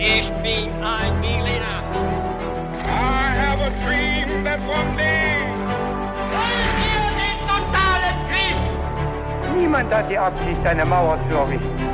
Ich bin ein Berliner. I have a dream that one day. Wollen wir den totalen Krieg? Niemand hat die Absicht, eine Mauer zu errichten.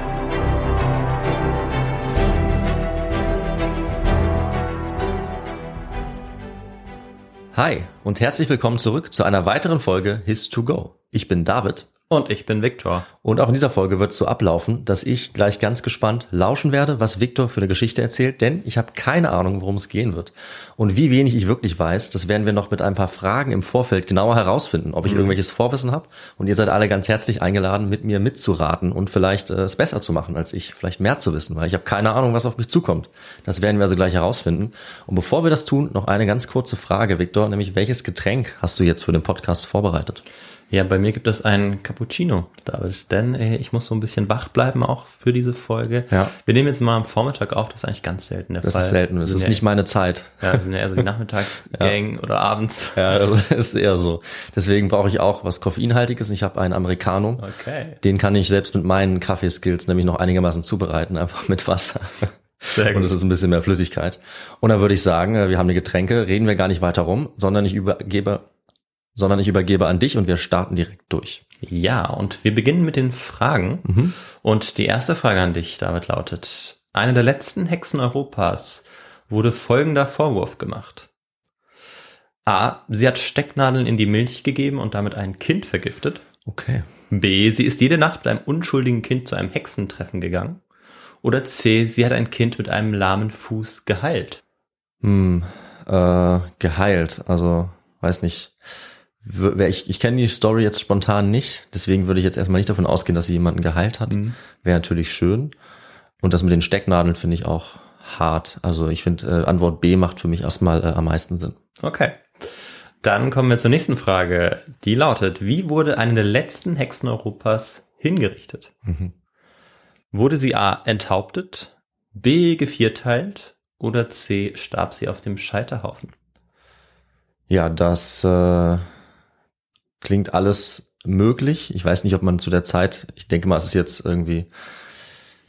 Hi und herzlich willkommen zurück zu einer weiteren Folge His to Go. Ich bin David Und ich bin Viktor. und auch in dieser Folge wird es so ablaufen, dass ich gleich ganz gespannt lauschen werde, was Victor für eine Geschichte erzählt, denn ich habe keine Ahnung, worum es gehen wird. Und wie wenig ich wirklich weiß, das werden wir noch mit ein paar Fragen im Vorfeld genauer herausfinden, ob ich irgendwelches Vorwissen habe. Und ihr seid alle ganz herzlich eingeladen, mit mir mitzuraten und vielleicht äh, es besser zu machen als ich, vielleicht mehr zu wissen, weil ich habe keine Ahnung, was auf mich zukommt. Das werden wir also gleich herausfinden. Und bevor wir das tun, noch eine ganz kurze Frage, Victor, nämlich welches Getränk hast du jetzt für den Podcast vorbereitet? Ja, bei mir gibt es einen Cappuccino, David, denn äh, ich muss so ein bisschen wach bleiben auch für diese Folge. Ja. Wir nehmen jetzt mal am Vormittag auf, das ist eigentlich ganz selten der Das Fall. ist selten, das ist sind nicht meine Zeit. Ja, wir sind ja eher so die Nachmittagsgang oder abends. Ja, also ist eher so. Deswegen brauche ich auch was Koffeinhaltiges. Ich habe einen Americano. Okay. Den kann ich selbst mit meinen Kaffeeskills nämlich noch einigermaßen zubereiten, einfach mit Wasser. Sehr gut. Und es ist ein bisschen mehr Flüssigkeit. Und dann würde ich sagen, äh, wir haben die Getränke, reden wir gar nicht weiter rum, sondern ich übergebe, sondern ich übergebe an dich und wir starten direkt durch. Ja, und wir beginnen mit den Fragen. Mhm. Und die erste Frage an dich, David, lautet, eine der letzten Hexen Europas wurde folgender Vorwurf gemacht. A. Sie hat Stecknadeln in die Milch gegeben und damit ein Kind vergiftet. Okay. B. Sie ist jede Nacht mit einem unschuldigen Kind zu einem Hexentreffen gegangen. Oder C. Sie hat ein Kind mit einem lahmen Fuß geheilt. Hm, äh, geheilt. Also, weiß nicht. Ich, ich kenne die Story jetzt spontan nicht, deswegen würde ich jetzt erstmal nicht davon ausgehen, dass sie jemanden geheilt hat. Wäre natürlich schön. Und das mit den Stecknadeln finde ich auch hart. Also ich finde, äh, Antwort B macht für mich erstmal äh, am meisten Sinn. Okay. Dann kommen wir zur nächsten Frage. Die lautet, wie wurde eine der letzten Hexen Europas hingerichtet? Wurde sie A. enthauptet, B. gevierteilt oder C. starb sie auf dem Scheiterhaufen? Ja, das äh, klingt alles möglich. Ich weiß nicht, ob man zu der Zeit, ich denke mal, es ist jetzt irgendwie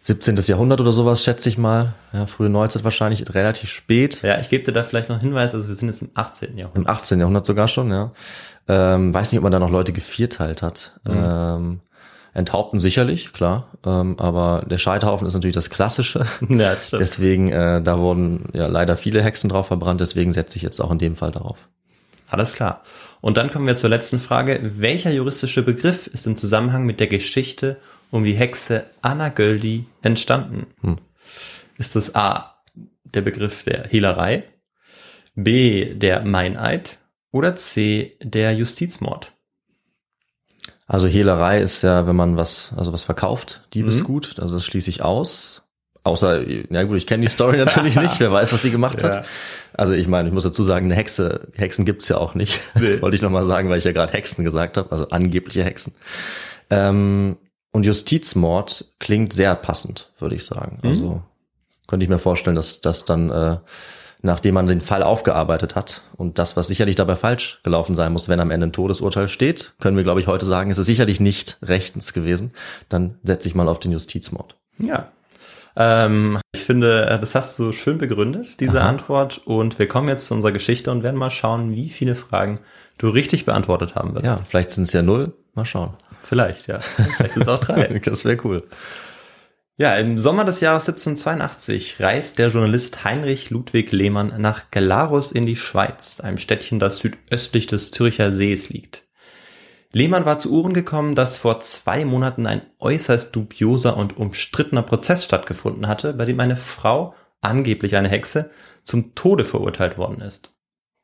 17. Jahrhundert oder sowas, schätze ich mal. Ja, frühe Neuzeit wahrscheinlich relativ spät. Ja, ich gebe dir da vielleicht noch Hinweis, also wir sind jetzt im 18. Im Jahrhundert. 18. Jahrhundert sogar schon, ja. Ähm, weiß nicht, ob man da noch Leute gevierteilt hat. Ähm, enthaupten sicherlich, klar. Ähm, aber der Scheiterhaufen ist natürlich das Klassische. Ja, das stimmt. Deswegen, äh, da wurden ja leider viele Hexen drauf verbrannt, deswegen setze ich jetzt auch in dem Fall darauf. Alles klar. Und dann kommen wir zur letzten Frage. Welcher juristische Begriff ist im Zusammenhang mit der Geschichte um die Hexe Anna Göldi entstanden? Ist es A, der Begriff der Hehlerei, B, der Meineid oder C, der Justizmord? Also Hehlerei ist ja, wenn man was, also was verkauft, Diebesgut, also das schließe ich aus. Außer, ja gut, ich kenne die Story natürlich nicht, wer weiß, was sie gemacht Ja. hat. Also ich meine, ich muss dazu sagen, eine Hexe, Hexen gibt's ja auch nicht. Nee. Wollte ich nochmal sagen, weil ich ja gerade Hexen gesagt habe, also angebliche Hexen. Ähm, und Justizmord klingt sehr passend, würde ich sagen. Also könnte ich mir vorstellen, dass das dann, äh, nachdem man den Fall aufgearbeitet hat und das, was sicherlich dabei falsch gelaufen sein muss, wenn am Ende ein Todesurteil steht, können wir, glaube ich, heute sagen, es ist sicherlich nicht rechtens gewesen. Dann setze ich mal auf den Justizmord. Ja. Ähm, ich finde, äh, das hast du schön begründet, diese Aha. Antwort. Und wir kommen jetzt zu unserer Geschichte und werden mal schauen, wie viele Fragen du richtig beantwortet haben wirst. Ja, vielleicht sind es ja null. Mal schauen. Vielleicht, ja. Vielleicht sind es auch drei. Das wäre cool. Ja, im Sommer des Jahres 1782 reist der Journalist Heinrich Ludwig Lehmann nach Glarus in die Schweiz, einem Städtchen, das südöstlich des Züricher Sees liegt. Lehmann war zu Ohren gekommen, dass vor zwei Monaten ein äußerst dubioser und umstrittener Prozess stattgefunden hatte, bei dem eine Frau, angeblich eine Hexe, zum Tode verurteilt worden ist.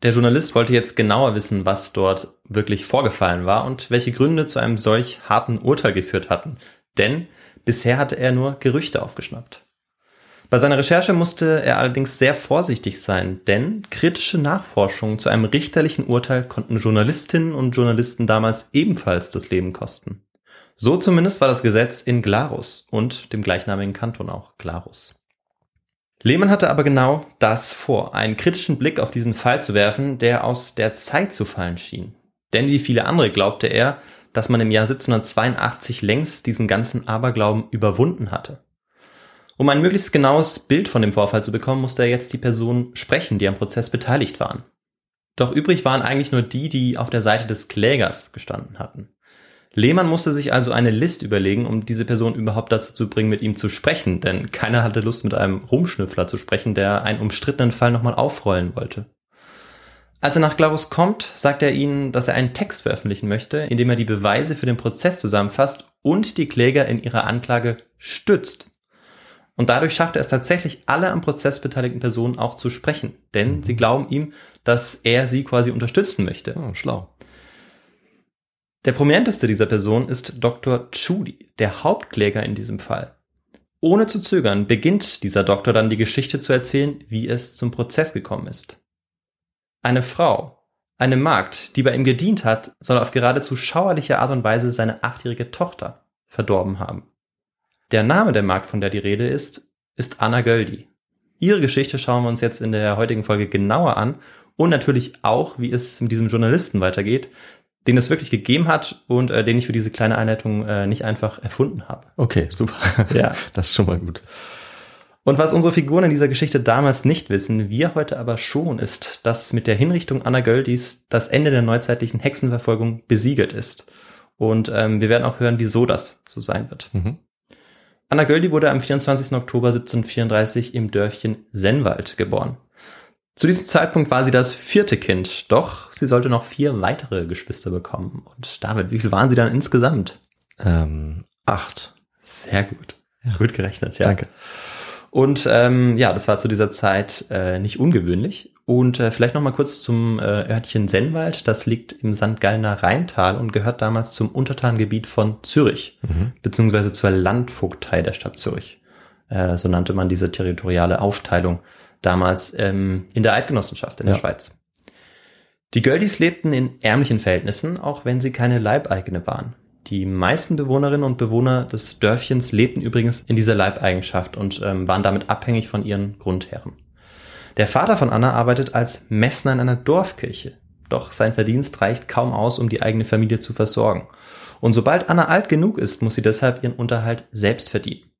Der Journalist wollte jetzt genauer wissen, was dort wirklich vorgefallen war und welche Gründe zu einem solch harten Urteil geführt hatten. Denn bisher hatte er nur Gerüchte aufgeschnappt. Bei seiner Recherche musste er allerdings sehr vorsichtig sein, denn kritische Nachforschungen zu einem richterlichen Urteil konnten Journalistinnen und Journalisten damals ebenfalls das Leben kosten. So zumindest war das Gesetz in Glarus und dem gleichnamigen Kanton auch Glarus. Lehmann hatte aber genau das vor, einen kritischen Blick auf diesen Fall zu werfen, der aus der Zeit zu fallen schien. Denn wie viele andere glaubte er, dass man im Jahr 1782 längst diesen ganzen Aberglauben überwunden hatte. Um ein möglichst genaues Bild von dem Vorfall zu bekommen, musste er jetzt die Personen sprechen, die am Prozess beteiligt waren. Doch übrig waren eigentlich nur die, die auf der Seite des Klägers gestanden hatten. Lehmann musste sich also eine List überlegen, um diese Person überhaupt dazu zu bringen, mit ihm zu sprechen, denn keiner hatte Lust, mit einem Rumschnüffler zu sprechen, der einen umstrittenen Fall nochmal aufrollen wollte. Als er nach Glarus kommt, sagt er ihnen, dass er einen Text veröffentlichen möchte, in dem er die Beweise für den Prozess zusammenfasst und die Kläger in ihrer Anklage stützt. Und dadurch schafft er es tatsächlich, alle am Prozess beteiligten Personen auch zu sprechen, denn sie glauben ihm, dass er sie quasi unterstützen möchte. Oh, schlau. Der prominenteste dieser Personen ist Dr. Chudi, der Hauptkläger in diesem Fall. Ohne zu zögern beginnt dieser Doktor dann die Geschichte zu erzählen, wie es zum Prozess gekommen ist. Eine Frau, eine Magd, die bei ihm gedient hat, soll auf geradezu schauerliche Art und Weise seine achtjährige Tochter verdorben haben. Der Name der Magd, von der die Rede ist, ist Anna Göldi. Ihre Geschichte schauen wir uns jetzt in der heutigen Folge genauer an und natürlich auch, wie es mit diesem Journalisten weitergeht, den es wirklich gegeben hat und äh, den ich für diese kleine Einleitung äh, nicht einfach erfunden habe. Okay, super. Ja. Das ist schon mal gut. Und was unsere Figuren in dieser Geschichte damals nicht wissen, wir heute aber schon, ist, dass mit der Hinrichtung Anna Göldis das Ende der neuzeitlichen Hexenverfolgung besiegelt ist. Und ähm, wir werden auch hören, wieso das so sein wird. Mhm. Anna Göldi wurde am 24. Oktober 1734 im Dörfchen Sennwald geboren. Zu diesem Zeitpunkt war sie das vierte Kind, doch sie sollte noch vier weitere Geschwister bekommen. Und David, wie viel waren sie dann insgesamt? Ähm, acht. Sehr gut. Gut gerechnet, ja. Danke. Und ähm, ja, das war zu dieser Zeit äh, nicht ungewöhnlich. Und äh, vielleicht noch mal kurz zum äh, Örtchen Sennwald. Das liegt im St. Gallner Rheintal und gehört damals zum Untertangebiet von Zürich, beziehungsweise zur Landvogtei der Stadt Zürich. Äh, so nannte man diese territoriale Aufteilung damals ähm, in der Eidgenossenschaft in der Ja. Schweiz. Die Göldis lebten in ärmlichen Verhältnissen, auch wenn sie keine Leibeigene waren. Die meisten Bewohnerinnen und Bewohner des Dörfchens lebten übrigens in dieser Leibeigenschaft und ähm, waren damit abhängig von ihren Grundherren. Der Vater von Anna arbeitet als Messner in einer Dorfkirche. Doch sein Verdienst reicht kaum aus, um die eigene Familie zu versorgen. Und sobald Anna alt genug ist, muss sie deshalb ihren Unterhalt selbst verdienen.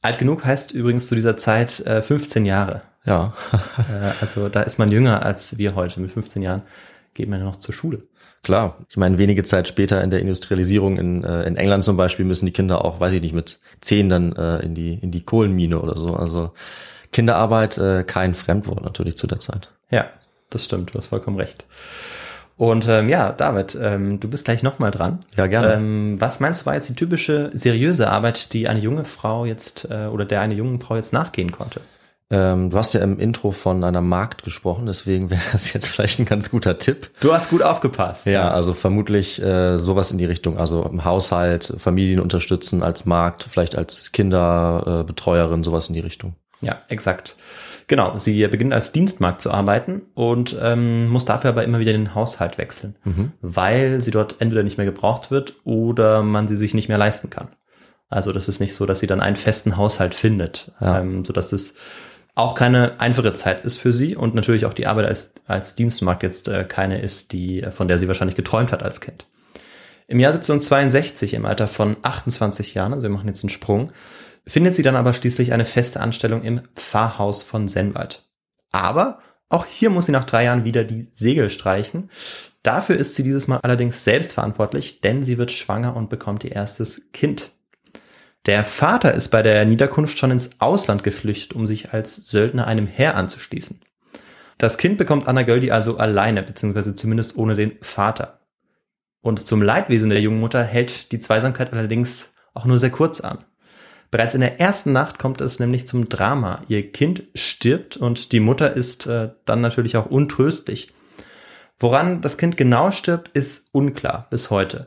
Alt genug heißt übrigens zu dieser Zeit äh, 15 Jahre. Ja. Äh, also da ist man jünger als wir heute. Mit 15 Jahren geht man ja noch zur Schule. Klar. Ich meine, wenige Zeit später in der Industrialisierung in, äh, in England zum Beispiel müssen die Kinder auch, weiß ich nicht, mit zehn dann äh, in die in die Kohlenmine oder so. Also Kinderarbeit äh, kein Fremdwort natürlich zu der Zeit. Ja, das stimmt, du hast vollkommen recht. Und ähm, ja, David, ähm, du bist gleich nochmal dran. Ja, gerne. Ähm, was meinst du war jetzt die typische seriöse Arbeit, die eine junge Frau jetzt äh, oder der eine junge Frau jetzt nachgehen konnte? Ähm, du hast ja im Intro von einer Markt gesprochen, deswegen wäre das jetzt vielleicht ein ganz guter Tipp. Du hast gut aufgepasst. Ja, also vermutlich äh, sowas in die Richtung. Also im Haushalt, Familien unterstützen als Markt, vielleicht als Kinderbetreuerin, äh, sowas in die Richtung. Ja, exakt. Genau, sie beginnt als Dienstmarkt zu arbeiten und ähm, muss dafür aber immer wieder den Haushalt wechseln, weil sie dort entweder nicht mehr gebraucht wird oder man sie sich nicht mehr leisten kann. Also das ist nicht so, dass sie dann einen festen Haushalt findet, Ja. ähm, so dass es auch keine einfache Zeit ist für sie und natürlich auch die Arbeit als, als Dienstmarkt jetzt äh, keine ist, die, äh, von der sie wahrscheinlich geträumt hat als Kind. Im Jahr 1762, im Alter von 28 Jahren, also wir machen jetzt einen Sprung, findet sie dann aber schließlich eine feste Anstellung im Pfarrhaus von Sennwald. Aber auch hier muss sie nach drei Jahren wieder die Segel streichen. Dafür ist sie dieses Mal allerdings selbst verantwortlich, denn sie wird schwanger und bekommt ihr erstes Kind. Der Vater ist bei der Niederkunft schon ins Ausland geflüchtet, um sich als Söldner einem Heer anzuschließen. Das Kind bekommt Anna Göldi also alleine, beziehungsweise zumindest ohne den Vater. Und zum Leidwesen der jungen Mutter hält die Zweisamkeit allerdings auch nur sehr kurz an. Bereits in der ersten Nacht kommt es nämlich zum Drama. Ihr Kind stirbt und die Mutter ist äh, dann natürlich auch untröstlich. Woran das Kind genau stirbt, ist unklar bis heute.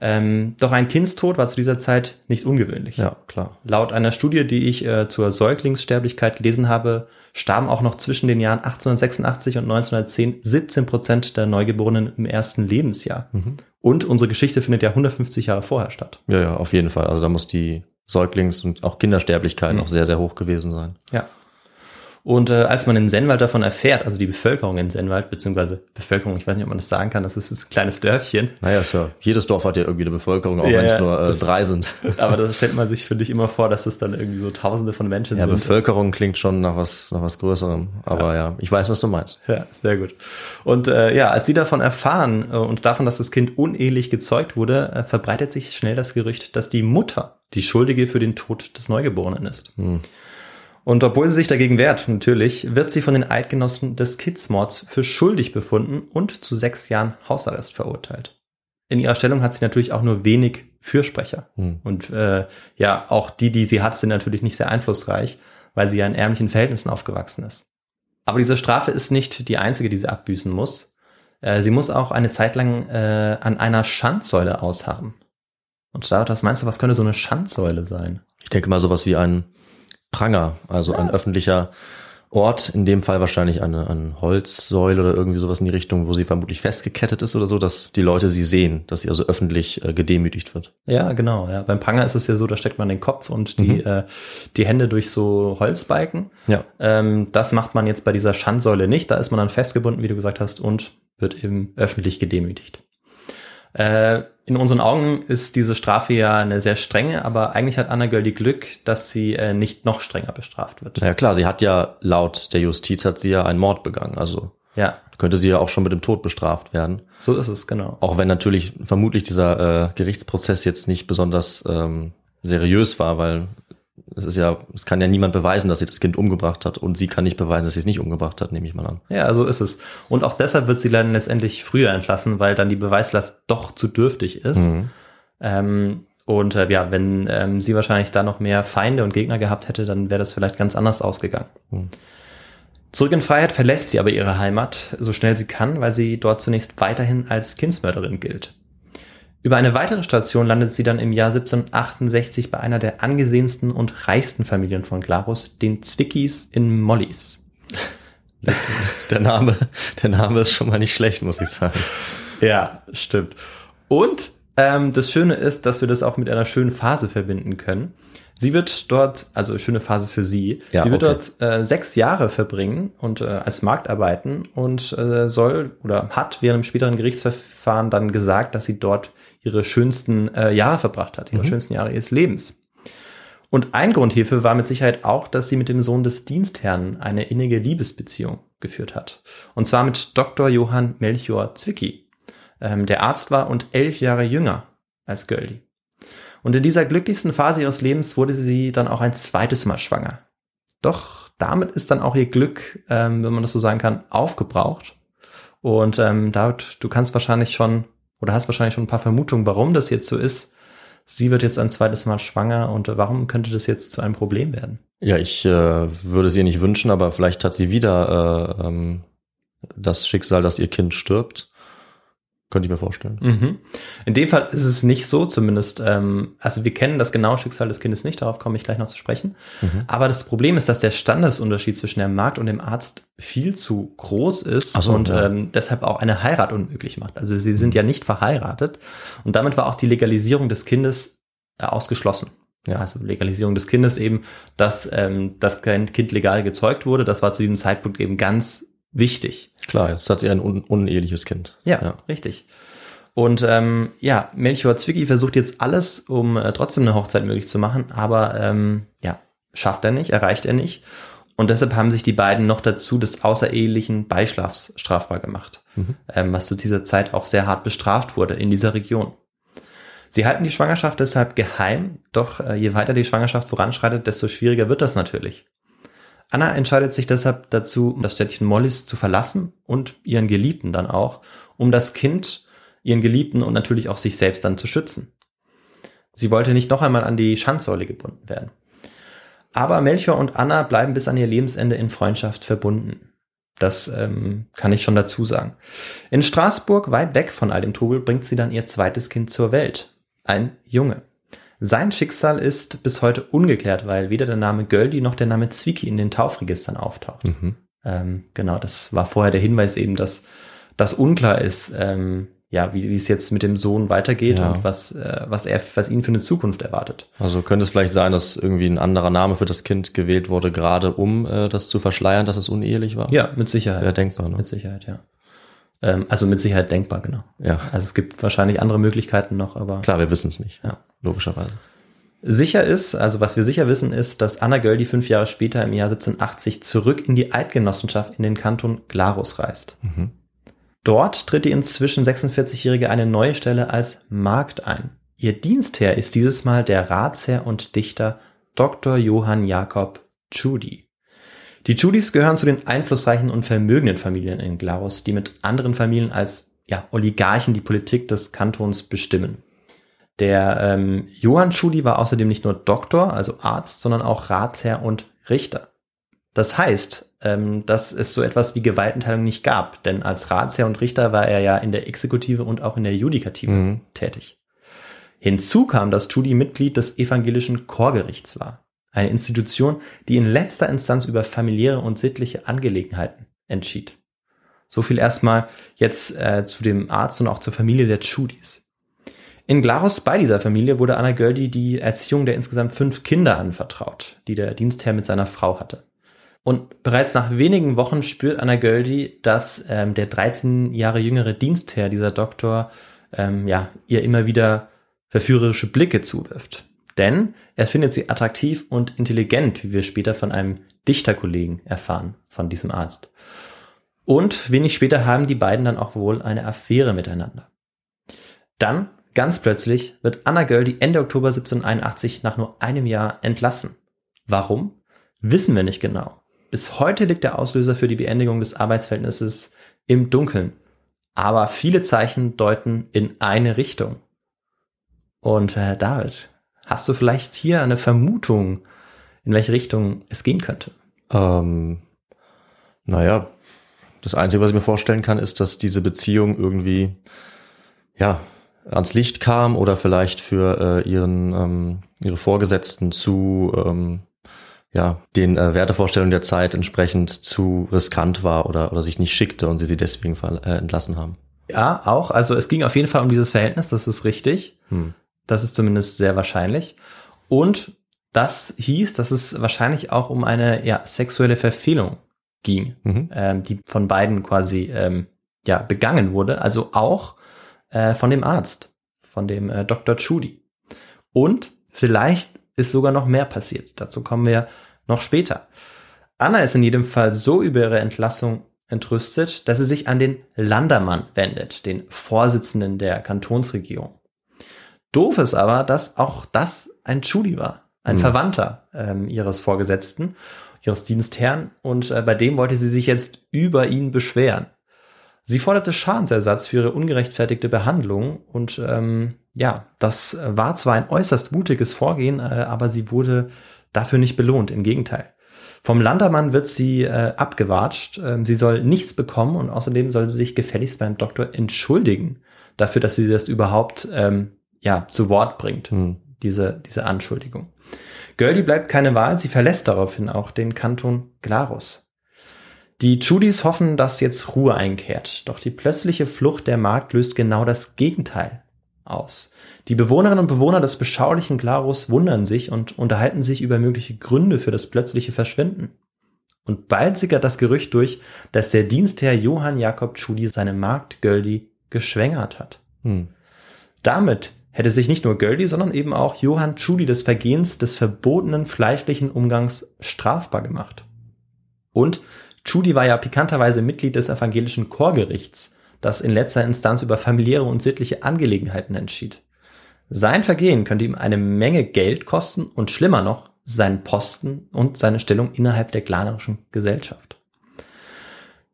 Ähm, doch ein Kindstod war zu dieser Zeit nicht ungewöhnlich. Ja, klar. Laut einer Studie, die ich äh, zur Säuglingssterblichkeit gelesen habe, starben auch noch zwischen den Jahren 1886 und 1910 17 Prozent der Neugeborenen im ersten Lebensjahr. Und unsere Geschichte findet ja 150 Jahre vorher statt. Ja, ja, auf jeden Fall. Also da muss die Säuglings- und auch Kindersterblichkeit noch sehr, sehr hoch gewesen sein. Ja. Und äh, als man in Sennwald davon erfährt, also die Bevölkerung in Sennwald, beziehungsweise Bevölkerung, ich weiß nicht, ob man das sagen kann, das ist ein kleines Dörfchen. Naja, ist ja, jedes Dorf hat ja irgendwie eine Bevölkerung, auch Ja, wenn es ja, nur äh, das- drei sind. Aber da stellt man sich, finde ich, immer vor, dass das dann irgendwie so tausende von Menschen Ja, sind. Bevölkerung klingt schon nach was, nach was Größerem. Aber ja. ich weiß, was du meinst. Ja, sehr gut. Und äh, ja, als sie davon erfahren äh, und davon, dass das Kind unehelich gezeugt wurde, äh, verbreitet sich schnell das Gerücht, dass die Mutter die Schuldige für den Tod des Neugeborenen ist. Und obwohl sie sich dagegen wehrt, natürlich, wird sie von den Eidgenossen des Kidsmords für schuldig befunden und zu sechs Jahren Hausarrest verurteilt. In ihrer Stellung hat sie natürlich auch nur wenig Fürsprecher. Und äh, ja, auch die, die sie hat, sind natürlich nicht sehr einflussreich, weil sie ja in ärmlichen Verhältnissen aufgewachsen ist. Aber diese Strafe ist nicht die einzige, die sie abbüßen muss. Äh, sie muss auch eine Zeit lang äh, an einer Schandsäule ausharren. Und David, was meinst du, was könnte so eine Schandsäule sein? Ich denke mal sowas wie ein Pranger, also ein öffentlicher Ort, in dem Fall wahrscheinlich eine, eine Holzsäule oder irgendwie sowas in die Richtung, wo sie vermutlich festgekettet ist oder so, dass die Leute sie sehen, dass sie also öffentlich äh, gedemütigt wird. Ja, genau. Ja. Beim Pranger ist es ja so, da steckt man den Kopf und die, äh, die Hände durch so Holzbalken. Ja. Ähm, das macht man jetzt bei dieser Schandsäule nicht. Da ist man dann festgebunden, wie du gesagt hast, und wird eben öffentlich gedemütigt. Äh, in unseren Augen ist diese Strafe ja eine sehr strenge, aber eigentlich hat Anna Girl die Glück, dass sie äh, nicht noch strenger bestraft wird. Ja klar, sie hat ja laut der Justiz hat sie ja einen Mord begangen, also Ja, könnte sie ja auch schon mit dem Tod bestraft werden. so ist es, genau. Auch wenn natürlich vermutlich dieser äh, Gerichtsprozess jetzt nicht besonders ähm, seriös war, weil es ist ja, es kann ja niemand beweisen, dass sie das Kind umgebracht hat und sie kann nicht beweisen, dass sie es nicht umgebracht hat, nehme ich mal an. Ja, so ist es. Und auch deshalb wird sie dann letztendlich früher entlassen, weil dann die Beweislast doch zu dürftig ist. Mhm. Ähm, und äh, ja, wenn ähm, sie wahrscheinlich da noch mehr Feinde und Gegner gehabt hätte, dann wäre das vielleicht ganz anders ausgegangen. Mhm. Zurück in Freiheit verlässt sie aber ihre Heimat so schnell sie kann, weil sie dort zunächst weiterhin als Kindsmörderin gilt. Über eine weitere Station landet sie dann im Jahr 1768 bei einer der angesehensten und reichsten Familien von Glarus, den Zwickis in Mollys. Der Name, der Name ist schon mal nicht schlecht, muss ich sagen. Ja, stimmt. Und ähm, das Schöne ist, dass wir das auch mit einer schönen Phase verbinden können. Sie wird dort, also schöne Phase für sie, Ja, sie wird okay. dort äh, sechs Jahre verbringen und äh, als Markt arbeiten und äh, soll oder hat während dem späteren Gerichtsverfahren dann gesagt, dass sie dort ihre schönsten äh, Jahre verbracht hat, ihre schönsten Jahre ihres Lebens. Und ein Grund hierfür war mit Sicherheit auch, dass sie mit dem Sohn des Dienstherrn eine innige Liebesbeziehung geführt hat. Und zwar mit Dr. Johann Melchior Zwicky, ähm, der Arzt war und elf Jahre jünger als Göldi. Und in dieser glücklichsten Phase ihres Lebens wurde sie dann auch ein zweites Mal schwanger. Doch damit ist dann auch ihr Glück, ähm, wenn man das so sagen kann, aufgebraucht. Und ähm, David, du kannst wahrscheinlich schon oder hast wahrscheinlich schon ein paar Vermutungen, warum das jetzt so ist. Sie wird jetzt ein zweites Mal schwanger und warum könnte das jetzt zu einem Problem werden? Ja, ich äh, würde es ihr nicht wünschen, aber vielleicht hat sie wieder äh, ähm, das Schicksal, dass ihr Kind stirbt. Könnte ich mir vorstellen. Mhm. In dem Fall ist es nicht so, zumindest, ähm, also wir kennen das genaue Schicksal des Kindes nicht, darauf komme ich gleich noch zu sprechen. Mhm. Aber das Problem ist, dass der Standesunterschied zwischen dem Markt und dem Arzt viel zu groß ist so, und ja. ähm, deshalb auch eine Heirat unmöglich macht. Also sie sind ja nicht verheiratet und damit war auch die Legalisierung des Kindes äh, ausgeschlossen. Ja. Also Legalisierung des Kindes eben, dass ähm, das Kind legal gezeugt wurde, das war zu diesem Zeitpunkt eben ganz wichtig. Klar, jetzt hat sie ein un uneheliches Kind. Ja, richtig. Und ähm, ja, Melchior Zwicky versucht jetzt alles, um äh, trotzdem eine Hochzeit möglich zu machen, aber ähm, ja, schafft er nicht, erreicht er nicht. Und deshalb haben sich die beiden noch dazu des außerehelichen Beischlafs strafbar gemacht, ähm, was zu dieser Zeit auch sehr hart bestraft wurde in dieser Region. Sie halten die Schwangerschaft deshalb geheim, doch äh, je weiter die Schwangerschaft voranschreitet, desto schwieriger wird das natürlich. Anna entscheidet sich deshalb dazu, das Städtchen Mollis zu verlassen und ihren Geliebten dann auch, um das Kind, ihren Geliebten und natürlich auch sich selbst dann zu schützen. Sie wollte nicht noch einmal an die Schandsäule gebunden werden. Aber Melchior und Anna bleiben bis an ihr Lebensende in Freundschaft verbunden. Das ähm, kann ich schon dazu sagen. In Straßburg, weit weg von all dem Trubel, bringt sie dann ihr zweites Kind zur Welt. Ein Junge. Sein Schicksal ist bis heute ungeklärt, weil weder der Name Göldi noch der Name Zwicky in den Taufregistern auftaucht. Mhm. Ähm, genau, das war vorher der Hinweis eben, dass das unklar ist, ähm, ja, wie, es jetzt mit dem Sohn weitergeht Ja. und was, äh, was er, was ihn für eine Zukunft erwartet. Also könnte es vielleicht sein, dass irgendwie ein anderer Name für das Kind gewählt wurde, gerade um äh, das zu verschleiern, dass es unehelich war? Ja, mit Sicherheit. Wäre denkbar, ne? Mit Sicherheit, ja. Ähm, also mit Sicherheit denkbar, genau. Ja. Also es gibt wahrscheinlich andere Möglichkeiten noch, aber Klar, wir wissen es nicht. Ja. Logischerweise. Sicher ist, also was wir sicher wissen, ist, dass Anna Göldi fünf Jahre später im Jahr 1780 zurück in die Eidgenossenschaft in den Kanton Glarus reist. Mhm. Dort tritt die inzwischen 46-Jährige eine neue Stelle als Magd ein. Ihr Dienstherr ist dieses Mal der Ratsherr und Dichter Dr. Johann Jakob Tschudi. Die Tschudis gehören zu den einflussreichen und vermögenden Familien in Glarus, die mit anderen Familien als ja, Oligarchen die Politik des Kantons bestimmen. Der ähm, Johann Tschudi war außerdem nicht nur Doktor, also Arzt, sondern auch Ratsherr und Richter. Das heißt, ähm, dass es so etwas wie Gewaltenteilung nicht gab, denn als Ratsherr und Richter war er ja in der Exekutive und auch in der Judikative Mhm. tätig. Hinzu kam, dass Tschudi Mitglied des evangelischen Chorgerichts war, eine Institution, die in letzter Instanz über familiäre und sittliche Angelegenheiten entschied. So viel erstmal jetzt äh, zu dem Arzt und auch zur Familie der Tschudis. In Glarus bei dieser Familie wurde Anna Göldi die Erziehung der insgesamt fünf Kinder anvertraut, die der Dienstherr mit seiner Frau hatte. Und bereits nach wenigen Wochen spürt Anna Göldi, dass ähm, der 13 Jahre jüngere Dienstherr, dieser Doktor, ähm, ja, ihr immer wieder verführerische Blicke zuwirft. Denn er findet sie attraktiv und intelligent, wie wir später von einem Dichterkollegen erfahren, von diesem Arzt. Und wenig später haben die beiden dann auch wohl eine Affäre miteinander. Dann, ganz plötzlich, wird Anna Göldi Ende Oktober 1781 nach nur einem Jahr entlassen. Warum? Wissen wir nicht genau. Bis heute liegt der Auslöser für die Beendigung des Arbeitsverhältnisses im Dunkeln. Aber viele Zeichen deuten in eine Richtung. Und äh, David, hast du vielleicht hier eine Vermutung, in welche Richtung es gehen könnte? Ähm, naja, das Einzige, was ich mir vorstellen kann, ist, dass diese Beziehung irgendwie, ja, ans Licht kam oder vielleicht für äh, ihren, ähm, ihre Vorgesetzten zu, ähm, ja, den äh, Wertevorstellungen der Zeit entsprechend zu riskant war oder, oder sich nicht schickte und sie sie deswegen äh, entlassen haben. Ja, auch. Also es ging auf jeden Fall um dieses Verhältnis, das ist richtig. Hm. Das ist zumindest sehr wahrscheinlich. Und das hieß, dass es wahrscheinlich auch um eine ja, sexuelle Verfehlung ging, Mhm. ähm, die von beiden quasi ähm, ja, begangen wurde. Also auch äh, von dem Arzt, von dem äh, Dr. Tschudi. Und vielleicht ist sogar noch mehr passiert. Dazu kommen wir noch später. Anna ist in jedem Fall so über ihre Entlassung entrüstet, dass sie sich an den Landermann wendet, den Vorsitzenden der Kantonsregierung. Doof ist aber, dass auch das ein Tschudi war, ein Hm. Verwandter ähm, ihres Vorgesetzten, ihres Dienstherrn, und äh, bei dem wollte sie sich jetzt über ihn beschweren. Sie forderte Schadensersatz für ihre ungerechtfertigte Behandlung und ähm, ja, das war zwar ein äußerst mutiges Vorgehen, äh, aber sie wurde dafür nicht belohnt, im Gegenteil. Vom Landermann wird sie äh, abgewatscht, ähm, sie soll nichts bekommen und außerdem soll sie sich gefälligst beim Doktor entschuldigen dafür, dass sie das überhaupt ähm, ja, zu Wort bringt, Hm. diese, diese Anschuldigung. Göldi bleibt keine Wahl, sie verlässt daraufhin auch den Kanton Glarus. Die Judis hoffen, dass jetzt Ruhe einkehrt, doch die plötzliche Flucht der Magd löst genau das Gegenteil aus. Die Bewohnerinnen und Bewohner des beschaulichen Glarus wundern sich und unterhalten sich über mögliche Gründe für das plötzliche Verschwinden. Und bald sickert das Gerücht durch, dass der Dienstherr Johann Jakob Tschudi seine Magd Göldi geschwängert hat. Hm. Damit hätte sich nicht nur Göldi, sondern eben auch Johann Tschudi des Vergehens des verbotenen fleischlichen Umgangs strafbar gemacht. Und Tschudi war ja pikanterweise Mitglied des evangelischen Chorgerichts, das in letzter Instanz über familiäre und sittliche Angelegenheiten entschied. Sein Vergehen könnte ihm eine Menge Geld kosten und schlimmer noch, seinen Posten und seine Stellung innerhalb der glanerischen Gesellschaft.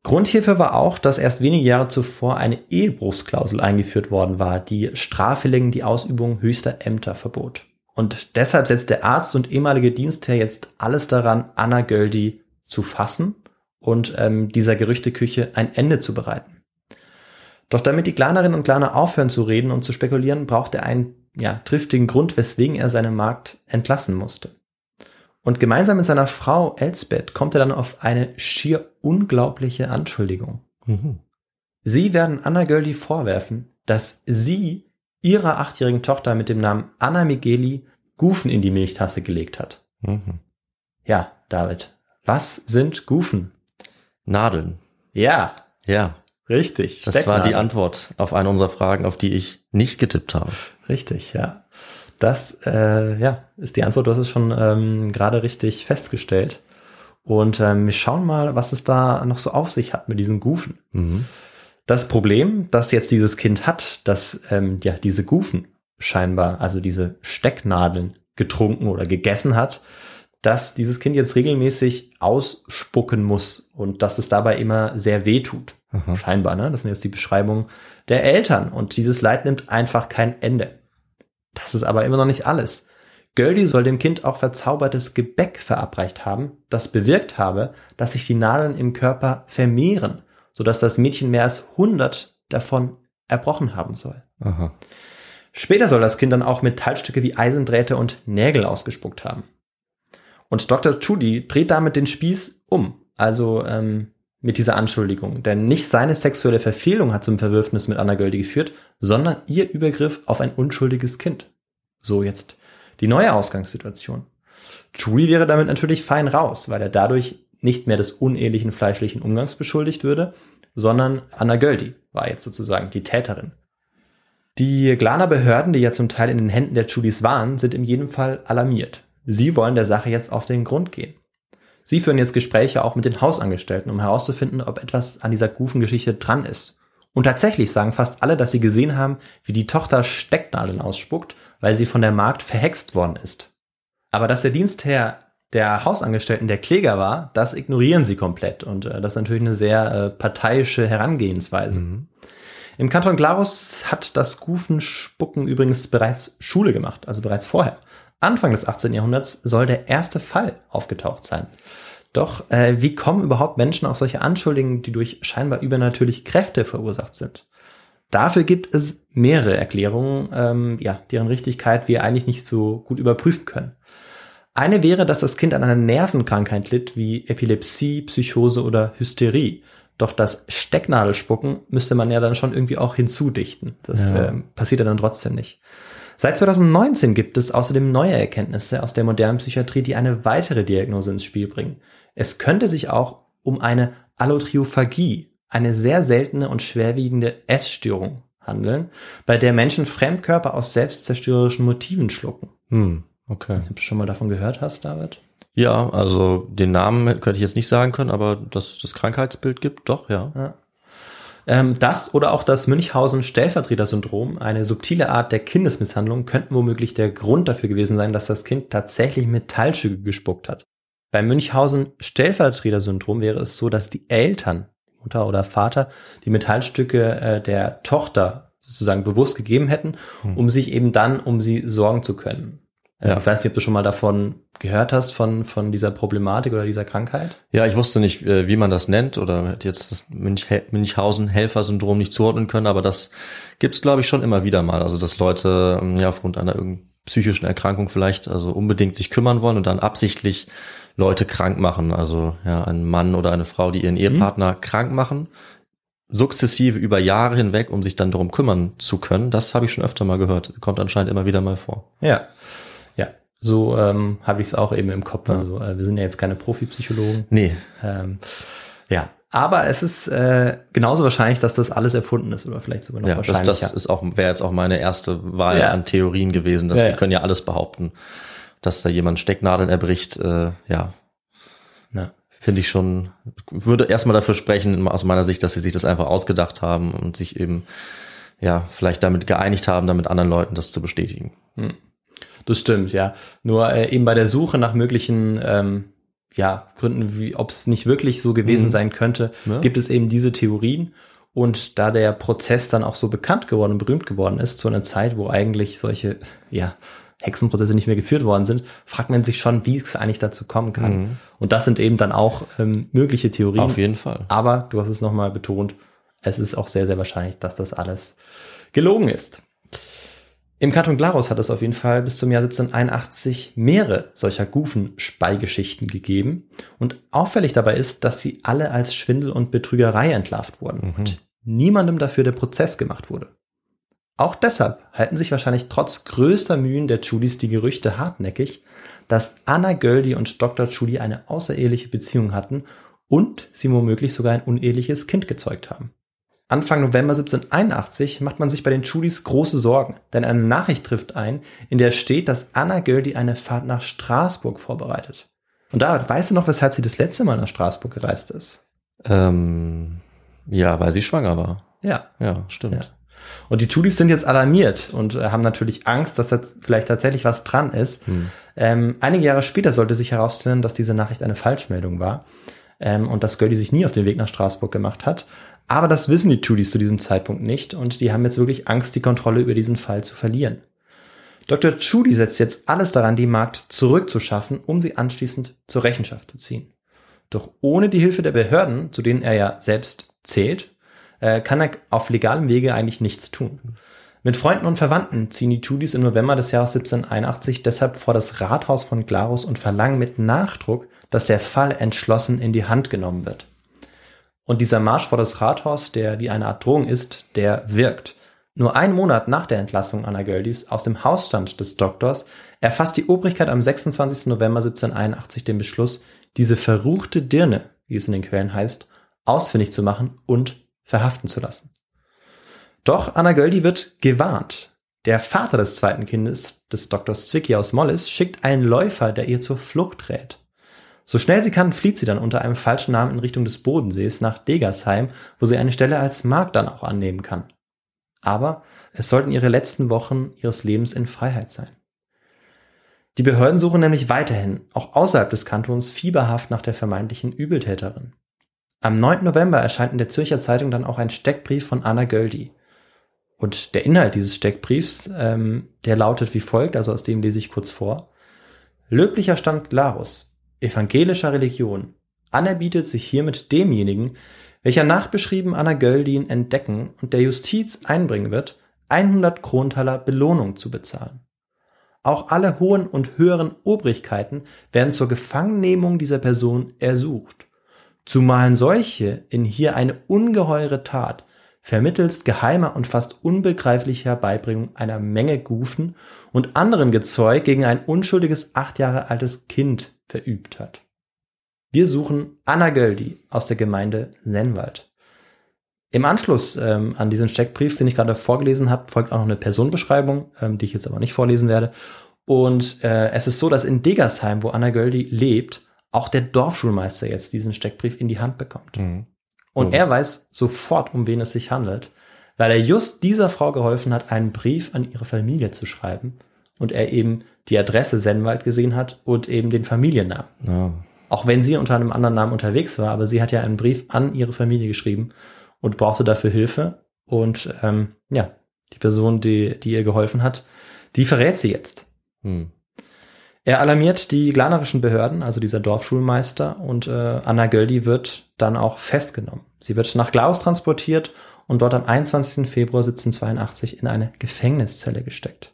Grund hierfür war auch, dass erst wenige Jahre zuvor eine Ehebruchsklausel eingeführt worden war, die Straffälligen die Ausübung höchster Ämter verbot. Und deshalb setzt der Arzt und ehemalige Dienstherr jetzt alles daran, Anna Göldi zu fassen und ähm, dieser Gerüchteküche ein Ende zu bereiten. Doch damit die Glanerinnen und Glaner aufhören zu reden und zu spekulieren, braucht er einen ja, triftigen Grund, weswegen er seine Magd entlassen musste. Und gemeinsam mit seiner Frau Elsbeth kommt er dann auf eine schier unglaubliche Anschuldigung. Mhm. Sie werden Anna Göldi vorwerfen, dass sie ihrer achtjährigen Tochter mit dem Namen Anna Migeli Gufen in die Milchtasse gelegt hat. Mhm. Ja, David, was sind Gufen? Nadeln. Ja, Ja, richtig. das war die. Antwort auf eine unserer Fragen, auf die ich nicht getippt habe. Richtig, ja. Das äh, ja, ist die Antwort. Du hast es schon ähm, gerade richtig festgestellt. Und ähm, wir schauen mal, was es da noch so auf sich hat mit diesen Gufen. Mhm. Das Problem, das jetzt dieses Kind hat, dass ähm, ja diese Gufen scheinbar, also diese Stecknadeln getrunken oder gegessen hat, dass dieses Kind jetzt regelmäßig ausspucken muss und dass es dabei immer sehr weh tut. Aha. Scheinbar, ne? Das sind jetzt die Beschreibungen der Eltern und dieses Leid nimmt einfach kein Ende. Das ist aber immer noch nicht alles. Göldi soll dem Kind auch verzaubertes Gebäck verabreicht haben, das bewirkt habe, dass sich die Nadeln im Körper vermehren, sodass das Mädchen mehr als 100 davon erbrochen haben soll. Aha. Später soll das Kind dann auch Metallstücke wie Eisendrähte und Nägel ausgespuckt haben. Und Dr. Judy dreht damit den Spieß um, also ähm, mit dieser Anschuldigung. Denn nicht seine sexuelle Verfehlung hat zum Verwürfnis mit Anna Göldi geführt, sondern ihr Übergriff auf ein unschuldiges Kind. So jetzt die neue Ausgangssituation. Judy wäre damit natürlich fein raus, weil er dadurch nicht mehr des unehelichen fleischlichen Umgangs beschuldigt würde, sondern Anna Göldi war jetzt sozusagen die Täterin. Die Glaner Behörden, die ja zum Teil in den Händen der Judys waren, sind in jedem Fall alarmiert. Sie wollen der Sache jetzt auf den Grund gehen. Sie führen jetzt Gespräche auch mit den Hausangestellten, um herauszufinden, ob etwas an dieser Gufen-Geschichte dran ist. Und tatsächlich sagen fast alle, dass sie gesehen haben, wie die Tochter Stecknadeln ausspuckt, weil sie von der Magd verhext worden ist. Aber dass der Dienstherr der Hausangestellten der Kläger war, das ignorieren sie komplett. Und äh, das ist natürlich eine sehr äh, parteiische Herangehensweise. Im Kanton Glarus hat das Gufenspucken übrigens bereits Schule gemacht, also bereits vorher. Anfang des 18. Jahrhunderts soll der erste Fall aufgetaucht sein. Doch äh, wie kommen überhaupt Menschen auf solche Anschuldigungen, die durch scheinbar übernatürliche Kräfte verursacht sind? Dafür gibt es mehrere Erklärungen, ähm, ja, deren Richtigkeit wir eigentlich nicht so gut überprüfen können. Eine wäre, dass das Kind an einer Nervenkrankheit litt, wie Epilepsie, Psychose oder Hysterie. Doch das Stecknadelspucken müsste man ja dann schon irgendwie auch hinzudichten. Das Ja. ähm, passiert ja dann trotzdem nicht. Seit 2019 gibt es außerdem neue Erkenntnisse aus der modernen Psychiatrie, die eine weitere Diagnose ins Spiel bringen. Es könnte sich auch um eine Allotriophagie, eine sehr seltene und schwerwiegende Essstörung handeln, bei der Menschen Fremdkörper aus selbstzerstörerischen Motiven schlucken. Hm. Okay. Ob du schon mal davon gehört hast, David? Ja, also den Namen könnte ich jetzt nicht sagen können, aber dass es das Krankheitsbild gibt, doch, ja. Ähm, das oder auch das Münchhausen-Stellvertreter-Syndrom, eine subtile Art der Kindesmisshandlung, könnten womöglich der Grund dafür gewesen sein, dass das Kind tatsächlich Metallstücke gespuckt hat. Beim Münchhausen-Stellvertreter-Syndrom wäre es so, dass die Eltern, Mutter oder Vater, die Metallstücke äh, der Tochter sozusagen bewusst gegeben hätten, um sich eben dann um sie sorgen zu können. Ja. Ich weiß nicht, ob du schon mal davon gehört hast, von, von dieser Problematik oder dieser Krankheit. Ja, ich wusste nicht, äh, wie man das nennt oder hätte jetzt das Münch Münchhausen-Helfer-Syndrom nicht zuordnen können, aber das gibt's glaube ich, schon immer wieder mal. Also, dass Leute ähm, ja aufgrund einer irgendeinen psychischen Erkrankung vielleicht also unbedingt sich kümmern wollen und dann absichtlich Leute krank machen. Also, ja, ein Mann oder eine Frau, die ihren Ehepartner krank machen, sukzessive über Jahre hinweg, um sich dann darum kümmern zu können. Das habe ich schon öfter mal gehört. Kommt anscheinend immer wieder mal vor. Ja. So ähm, habe ich es auch eben im Kopf. Also äh, wir sind ja jetzt keine Profipsychologen. Nee, Ähm, ja, aber es ist äh, genauso wahrscheinlich, dass das alles erfunden ist oder vielleicht sogar noch Ja, das, wahrscheinlicher. das ist auch wäre jetzt auch meine erste Wahl Ja. an Theorien gewesen. Dass Ja, sie ja. können ja alles behaupten, dass da jemand Stecknadeln erbricht. Äh, ja, ja. finde ich schon. Würde erstmal dafür sprechen aus meiner Sicht, dass sie sich das einfach ausgedacht haben und sich eben ja vielleicht damit geeinigt haben, damit anderen Leuten das zu bestätigen. Das stimmt, ja. Nur äh, eben bei der Suche nach möglichen ähm, ja, Gründen, wie ob es nicht wirklich so gewesen Mhm. sein könnte, Ja. gibt es eben diese Theorien. Und da der Prozess dann auch so bekannt geworden und berühmt geworden ist, zu einer Zeit, wo eigentlich solche ja, Hexenprozesse nicht mehr geführt worden sind, fragt man sich schon, wie es eigentlich dazu kommen kann. Mhm. Und das sind eben dann auch ähm, mögliche Theorien. Auf jeden Fall. Aber du hast es nochmal betont, es ist auch sehr, sehr wahrscheinlich, dass das alles gelogen ist. Im Kanton Glarus hat es auf jeden Fall bis zum Jahr 1781 mehrere solcher Gufen-Speigeschichten gegeben. Und auffällig dabei ist, dass sie alle als Schwindel und Betrügerei entlarvt wurden und niemandem dafür der Prozess gemacht wurde. Auch deshalb halten sich wahrscheinlich trotz größter Mühen der Judys die Gerüchte hartnäckig, dass Anna Göldi und Dr. Judy eine außereheliche Beziehung hatten und sie womöglich sogar ein uneheliches Kind gezeugt haben. Anfang November 1781 macht man sich bei den Judys große Sorgen, denn eine Nachricht trifft ein, in der steht, dass Anna Göldi eine Fahrt nach Straßburg vorbereitet. Und da weißt du noch, weshalb sie das letzte Mal nach Straßburg gereist ist? Ähm, ja, weil sie schwanger war. Ja. Ja, stimmt. Ja. Und die Tudis sind jetzt alarmiert und äh, haben natürlich Angst, dass da vielleicht tatsächlich was dran ist. Hm. Ähm, einige Jahre später sollte sich herausstellen, dass diese Nachricht eine Falschmeldung war ähm, und dass Göldi sich nie auf den Weg nach Straßburg gemacht hat. Aber das wissen die Tudis zu diesem Zeitpunkt nicht und die haben jetzt wirklich Angst, die Kontrolle über diesen Fall zu verlieren. Dr. Judy setzt jetzt alles daran, die Magd zurückzuschaffen, um sie anschließend zur Rechenschaft zu ziehen. Doch ohne die Hilfe der Behörden, zu denen er ja selbst zählt, äh, kann er auf legalem Wege eigentlich nichts tun. Mit Freunden und Verwandten ziehen die Tudis im November des Jahres 1781 deshalb vor das Rathaus von Glarus und verlangen mit Nachdruck, dass der Fall entschlossen in die Hand genommen wird. Und dieser Marsch vor das Rathaus, der wie eine Art Drohung ist, der wirkt. Nur einen Monat nach der Entlassung Anna Göldis aus dem Hausstand des Doktors erfasst die Obrigkeit am 26. November 1781 den Beschluss, diese verruchte Dirne, wie es in den Quellen heißt, ausfindig zu machen und verhaften zu lassen. Doch Anna Göldi wird gewarnt. Der Vater des zweiten Kindes, des Doktors Zwicky aus Mollis, schickt einen Läufer, der ihr zur Flucht rät. So schnell sie kann, flieht sie dann unter einem falschen Namen in Richtung des Bodensees nach Degersheim, wo sie eine Stelle als Magd dann auch annehmen kann aber es sollten ihre letzten Wochen ihres Lebens in Freiheit sein. Die Behörden suchen nämlich weiterhin, auch außerhalb des Kantons, fieberhaft nach der vermeintlichen Übeltäterin. Am 9. November erscheint in der Zürcher Zeitung dann auch ein Steckbrief von Anna Göldi. Und der Inhalt dieses Steckbriefs, ähm, der lautet wie folgt, also aus dem lese ich kurz vor. Löblicher Stand Glarus, evangelischer Religion, anerbietet sich hiermit demjenigen, welcher nachbeschrieben Anna Göldin entdecken und der Justiz einbringen wird, 100 Krontaler Belohnung zu bezahlen. Auch alle hohen und höheren Obrigkeiten werden zur Gefangennehmung dieser Person ersucht. Zumalen solche in hier eine ungeheure Tat vermittelst geheimer und fast unbegreiflicher Herbeibringung einer Menge Gufen und anderen Gezeug gegen ein unschuldiges acht Jahre altes Kind verübt hat. Wir suchen Anna Göldi aus der Gemeinde Sennwald. Im Anschluss ähm, an diesen Steckbrief, den ich gerade vorgelesen habe, folgt auch noch eine Personenbeschreibung, ähm, die ich jetzt aber nicht vorlesen werde. Und äh, es ist so, dass in Degersheim, wo Anna Göldi lebt, auch der Dorfschulmeister jetzt diesen Steckbrief in die Hand bekommt. Mhm. Und mhm. er weiß sofort, um wen es sich handelt, weil er just dieser Frau geholfen hat, einen Brief an ihre Familie zu schreiben und er eben die Adresse Sennwald gesehen hat und eben den Familiennamen. Ja. Auch wenn sie unter einem anderen Namen unterwegs war, aber sie hat ja einen Brief an ihre Familie geschrieben und brauchte dafür Hilfe. Und ähm, ja, die Person, die, die ihr geholfen hat, die verrät sie jetzt. Hm. Er alarmiert die glanerischen Behörden, also dieser Dorfschulmeister, und äh, Anna Göldi wird dann auch festgenommen. Sie wird nach Glaus transportiert und dort am 21. Februar 1782 in eine Gefängniszelle gesteckt.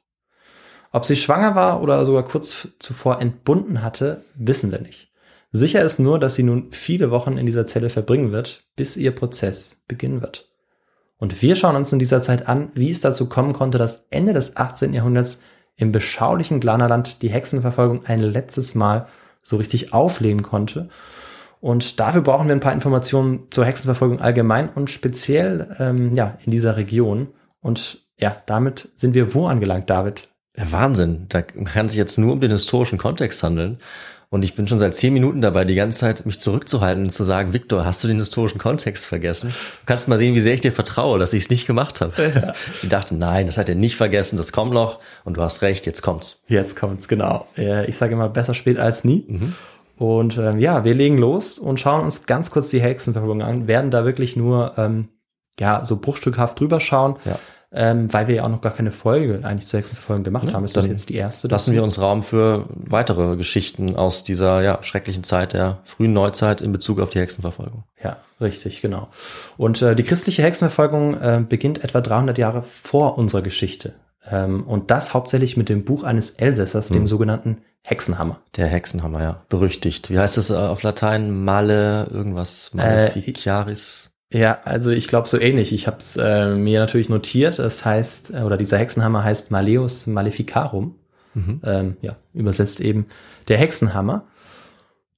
Ob sie schwanger war oder sogar kurz zuvor entbunden hatte, wissen wir nicht. Sicher ist nur, dass sie nun viele Wochen in dieser Zelle verbringen wird, bis ihr Prozess beginnen wird. Und wir schauen uns in dieser Zeit an, wie es dazu kommen konnte, dass Ende des 18. Jahrhunderts im beschaulichen Glanerland die Hexenverfolgung ein letztes Mal so richtig aufleben konnte. Und dafür brauchen wir ein paar Informationen zur Hexenverfolgung allgemein und speziell ähm, ja in dieser Region. Und ja, damit sind wir wo angelangt, David? Wahnsinn. Da kann sich jetzt nur um den historischen Kontext handeln. Und ich bin schon seit zehn Minuten dabei, die ganze Zeit mich zurückzuhalten und zu sagen, Victor, hast du den historischen Kontext vergessen? Du kannst mal sehen, wie sehr ich dir vertraue, dass ich es nicht gemacht habe. Ja. Sie dachte, nein, das hat er nicht vergessen, das kommt noch. Und du hast recht, jetzt kommt's. Jetzt kommt's, genau. Ich sage immer, besser spät als nie. Mhm. Und ähm, ja, wir legen los und schauen uns ganz kurz die Hexenverfolgung an, werden da wirklich nur ähm, ja so bruchstückhaft drüber schauen. Ja ähm, weil wir ja auch noch gar keine Folge eigentlich zur Hexenverfolgung gemacht ja, haben. Ist das jetzt die erste? Lassen wir uns Raum für weitere Geschichten aus dieser ja, schrecklichen Zeit der frühen Neuzeit in Bezug auf die Hexenverfolgung. Ja, richtig, genau. Und äh, die christliche Hexenverfolgung äh, beginnt etwa 300 Jahre vor unserer Geschichte. Ähm, und das hauptsächlich mit dem Buch eines Elsässers, hm. dem sogenannten Hexenhammer. Der Hexenhammer, ja. Berüchtigt. Wie heißt das äh, auf Latein? Male, irgendwas, Maleficiaris? Ja, also ich glaube so ähnlich. Ich habe es äh, mir natürlich notiert. Das heißt, äh, oder dieser Hexenhammer heißt Maleus Maleficarum. Mhm. Ähm, ja, übersetzt eben der Hexenhammer.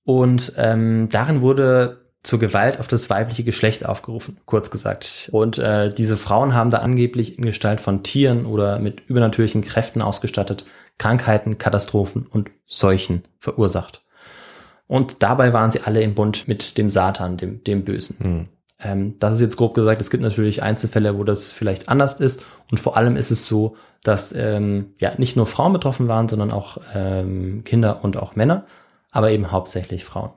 Und ähm, darin wurde zur Gewalt auf das weibliche Geschlecht aufgerufen, kurz gesagt. Und äh, diese Frauen haben da angeblich in Gestalt von Tieren oder mit übernatürlichen Kräften ausgestattet Krankheiten, Katastrophen und Seuchen verursacht. Und dabei waren sie alle im Bund mit dem Satan, dem, dem Bösen. Mhm. Ähm, das ist jetzt grob gesagt, es gibt natürlich Einzelfälle, wo das vielleicht anders ist. Und vor allem ist es so, dass ähm, ja nicht nur Frauen betroffen waren, sondern auch ähm, Kinder und auch Männer, aber eben hauptsächlich Frauen.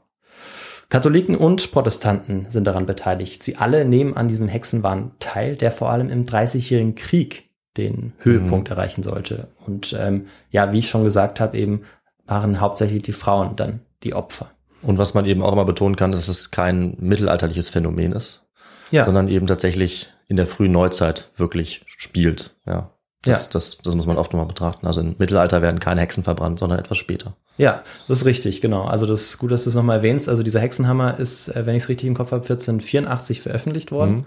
Katholiken und Protestanten sind daran beteiligt. Sie alle nehmen an diesem Hexenwahn teil, der vor allem im Dreißigjährigen Krieg den Höhepunkt mhm. erreichen sollte. Und ähm, ja, wie ich schon gesagt habe, eben waren hauptsächlich die Frauen dann die Opfer. Und was man eben auch immer betonen kann, dass es kein mittelalterliches Phänomen ist, ja. sondern eben tatsächlich in der frühen Neuzeit wirklich spielt. Ja. Das, ja. das, das muss man oft nochmal betrachten. Also im Mittelalter werden keine Hexen verbrannt, sondern etwas später. Ja, das ist richtig, genau. Also das ist gut, dass du es nochmal erwähnst. Also dieser Hexenhammer ist, äh, wenn ich es richtig im Kopf habe, 1484 veröffentlicht worden.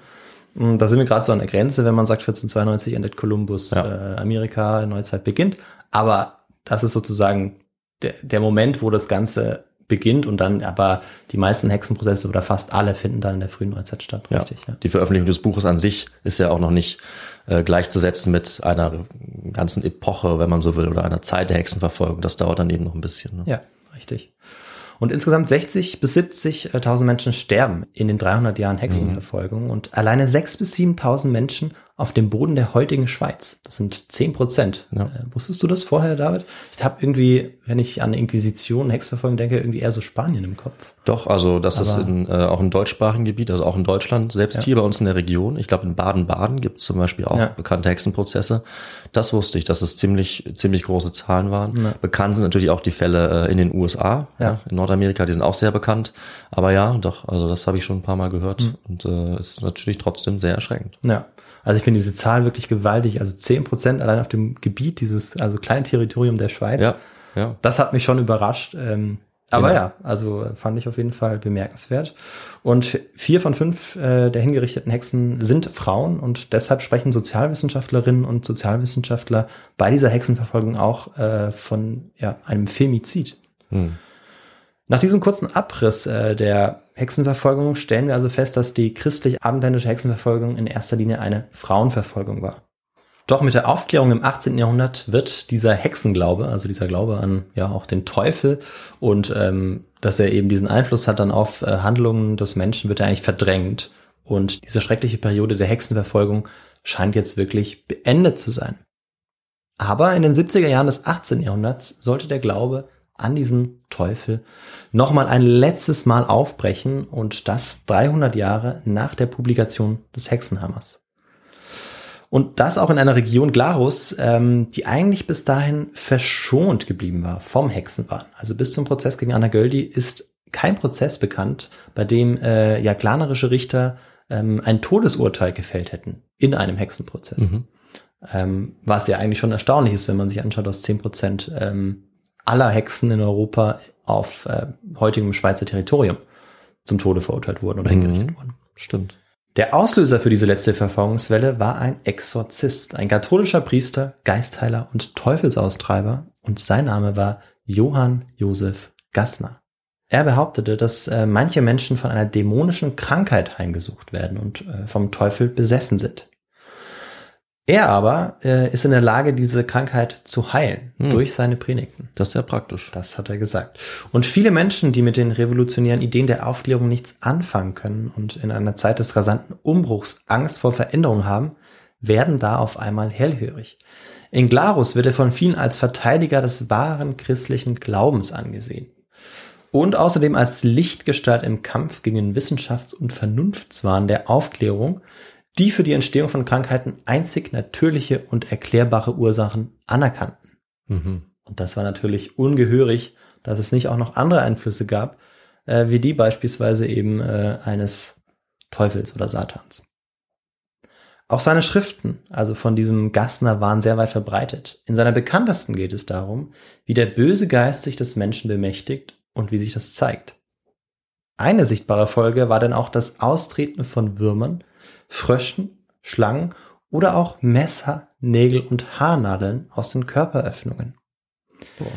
Mhm. Mm, da sind wir gerade so an der Grenze, wenn man sagt, 1492 endet Kolumbus ja. äh, Amerika, Neuzeit beginnt. Aber das ist sozusagen der, der Moment, wo das Ganze beginnt und dann aber die meisten Hexenprozesse oder fast alle finden dann in der frühen Neuzeit statt. Richtig, ja. Die Veröffentlichung des Buches an sich ist ja auch noch nicht äh, gleichzusetzen mit einer ganzen Epoche, wenn man so will, oder einer Zeit der Hexenverfolgung. Das dauert dann eben noch ein bisschen. Ne? Ja, richtig. Und insgesamt 60 bis 70.000 Menschen sterben in den 300 Jahren Hexenverfolgung mhm. und alleine 6 bis 7.000 Menschen auf dem Boden der heutigen Schweiz. Das sind 10 Prozent. Ja. Äh, wusstest du das vorher, David? Ich habe irgendwie, wenn ich an Inquisition, Hexverfolgung denke, irgendwie eher so Spanien im Kopf. Doch, also das Aber ist in, äh, auch im deutschsprachigen Gebiet, also auch in Deutschland, selbst ja. hier bei uns in der Region. Ich glaube, in Baden-Baden gibt es zum Beispiel auch ja. bekannte Hexenprozesse. Das wusste ich, dass es ziemlich, ziemlich große Zahlen waren. Bekannt sind natürlich auch die Fälle äh, in den USA, ja. in Nordamerika, die sind auch sehr bekannt. Aber ja, doch, also das habe ich schon ein paar Mal gehört mhm. und äh, ist natürlich trotzdem sehr erschreckend. Ja. Also ich finde diese Zahl wirklich gewaltig. Also zehn Prozent allein auf dem Gebiet dieses, also kleinen Territorium der Schweiz. Ja, ja. Das hat mich schon überrascht. Ähm, aber genau. ja, also fand ich auf jeden Fall bemerkenswert. Und vier von fünf äh, der hingerichteten Hexen sind Frauen und deshalb sprechen Sozialwissenschaftlerinnen und Sozialwissenschaftler bei dieser Hexenverfolgung auch äh, von ja, einem Femizid. Hm. Nach diesem kurzen Abriss äh, der Hexenverfolgung stellen wir also fest, dass die christlich-abendländische Hexenverfolgung in erster Linie eine Frauenverfolgung war. Doch mit der Aufklärung im 18. Jahrhundert wird dieser Hexenglaube, also dieser Glaube an ja auch den Teufel und ähm, dass er eben diesen Einfluss hat dann auf äh, Handlungen des Menschen, wird er eigentlich verdrängt. Und diese schreckliche Periode der Hexenverfolgung scheint jetzt wirklich beendet zu sein. Aber in den 70er Jahren des 18. Jahrhunderts sollte der Glaube an diesen Teufel nochmal ein letztes Mal aufbrechen und das 300 Jahre nach der Publikation des Hexenhammers. Und das auch in einer Region Glarus, ähm, die eigentlich bis dahin verschont geblieben war vom Hexenwahn. Also bis zum Prozess gegen Anna Göldi ist kein Prozess bekannt, bei dem äh, ja glanerische Richter ähm, ein Todesurteil gefällt hätten in einem Hexenprozess. Mhm. Ähm, was ja eigentlich schon erstaunlich ist, wenn man sich anschaut, aus zehn Prozent ähm, aller Hexen in Europa auf äh, heutigem Schweizer Territorium zum Tode verurteilt wurden oder mhm. hingerichtet wurden. Stimmt. Der Auslöser für diese letzte Verfolgungswelle war ein Exorzist, ein katholischer Priester, Geistheiler und Teufelsaustreiber und sein Name war Johann Josef Gassner. Er behauptete, dass äh, manche Menschen von einer dämonischen Krankheit heimgesucht werden und äh, vom Teufel besessen sind. Er aber äh, ist in der Lage, diese Krankheit zu heilen hm. durch seine Predigten. Das ist ja praktisch. Das hat er gesagt. Und viele Menschen, die mit den revolutionären Ideen der Aufklärung nichts anfangen können und in einer Zeit des rasanten Umbruchs Angst vor Veränderung haben, werden da auf einmal hellhörig. In Glarus wird er von vielen als Verteidiger des wahren christlichen Glaubens angesehen. Und außerdem als Lichtgestalt im Kampf gegen den Wissenschafts- und Vernunftswahn der Aufklärung, die für die Entstehung von Krankheiten einzig natürliche und erklärbare Ursachen anerkannten. Mhm. Und das war natürlich ungehörig, dass es nicht auch noch andere Einflüsse gab, äh, wie die beispielsweise eben äh, eines Teufels oder Satans. Auch seine Schriften, also von diesem Gassner, waren sehr weit verbreitet. In seiner bekanntesten geht es darum, wie der böse Geist sich des Menschen bemächtigt und wie sich das zeigt. Eine sichtbare Folge war dann auch das Austreten von Würmern, Fröschen, Schlangen oder auch Messer, Nägel und Haarnadeln aus den Körperöffnungen. Boah.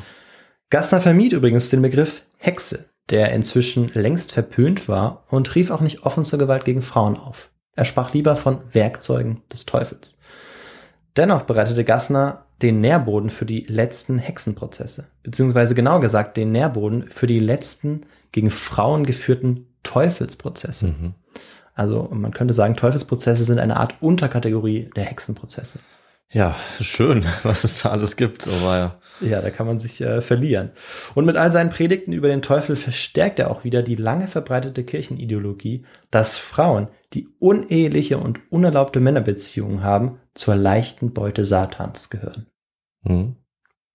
Gassner vermied übrigens den Begriff Hexe, der inzwischen längst verpönt war und rief auch nicht offen zur Gewalt gegen Frauen auf. Er sprach lieber von Werkzeugen des Teufels. Dennoch bereitete Gassner den Nährboden für die letzten Hexenprozesse, beziehungsweise genau gesagt den Nährboden für die letzten gegen Frauen geführten Teufelsprozesse. Mhm. Also man könnte sagen, Teufelsprozesse sind eine Art Unterkategorie der Hexenprozesse. Ja, schön, was es da alles gibt. Aber ja. Ja, da kann man sich äh, verlieren. Und mit all seinen Predigten über den Teufel verstärkt er auch wieder die lange verbreitete Kirchenideologie, dass Frauen, die uneheliche und unerlaubte Männerbeziehungen haben, zur leichten Beute Satans gehören. Mhm.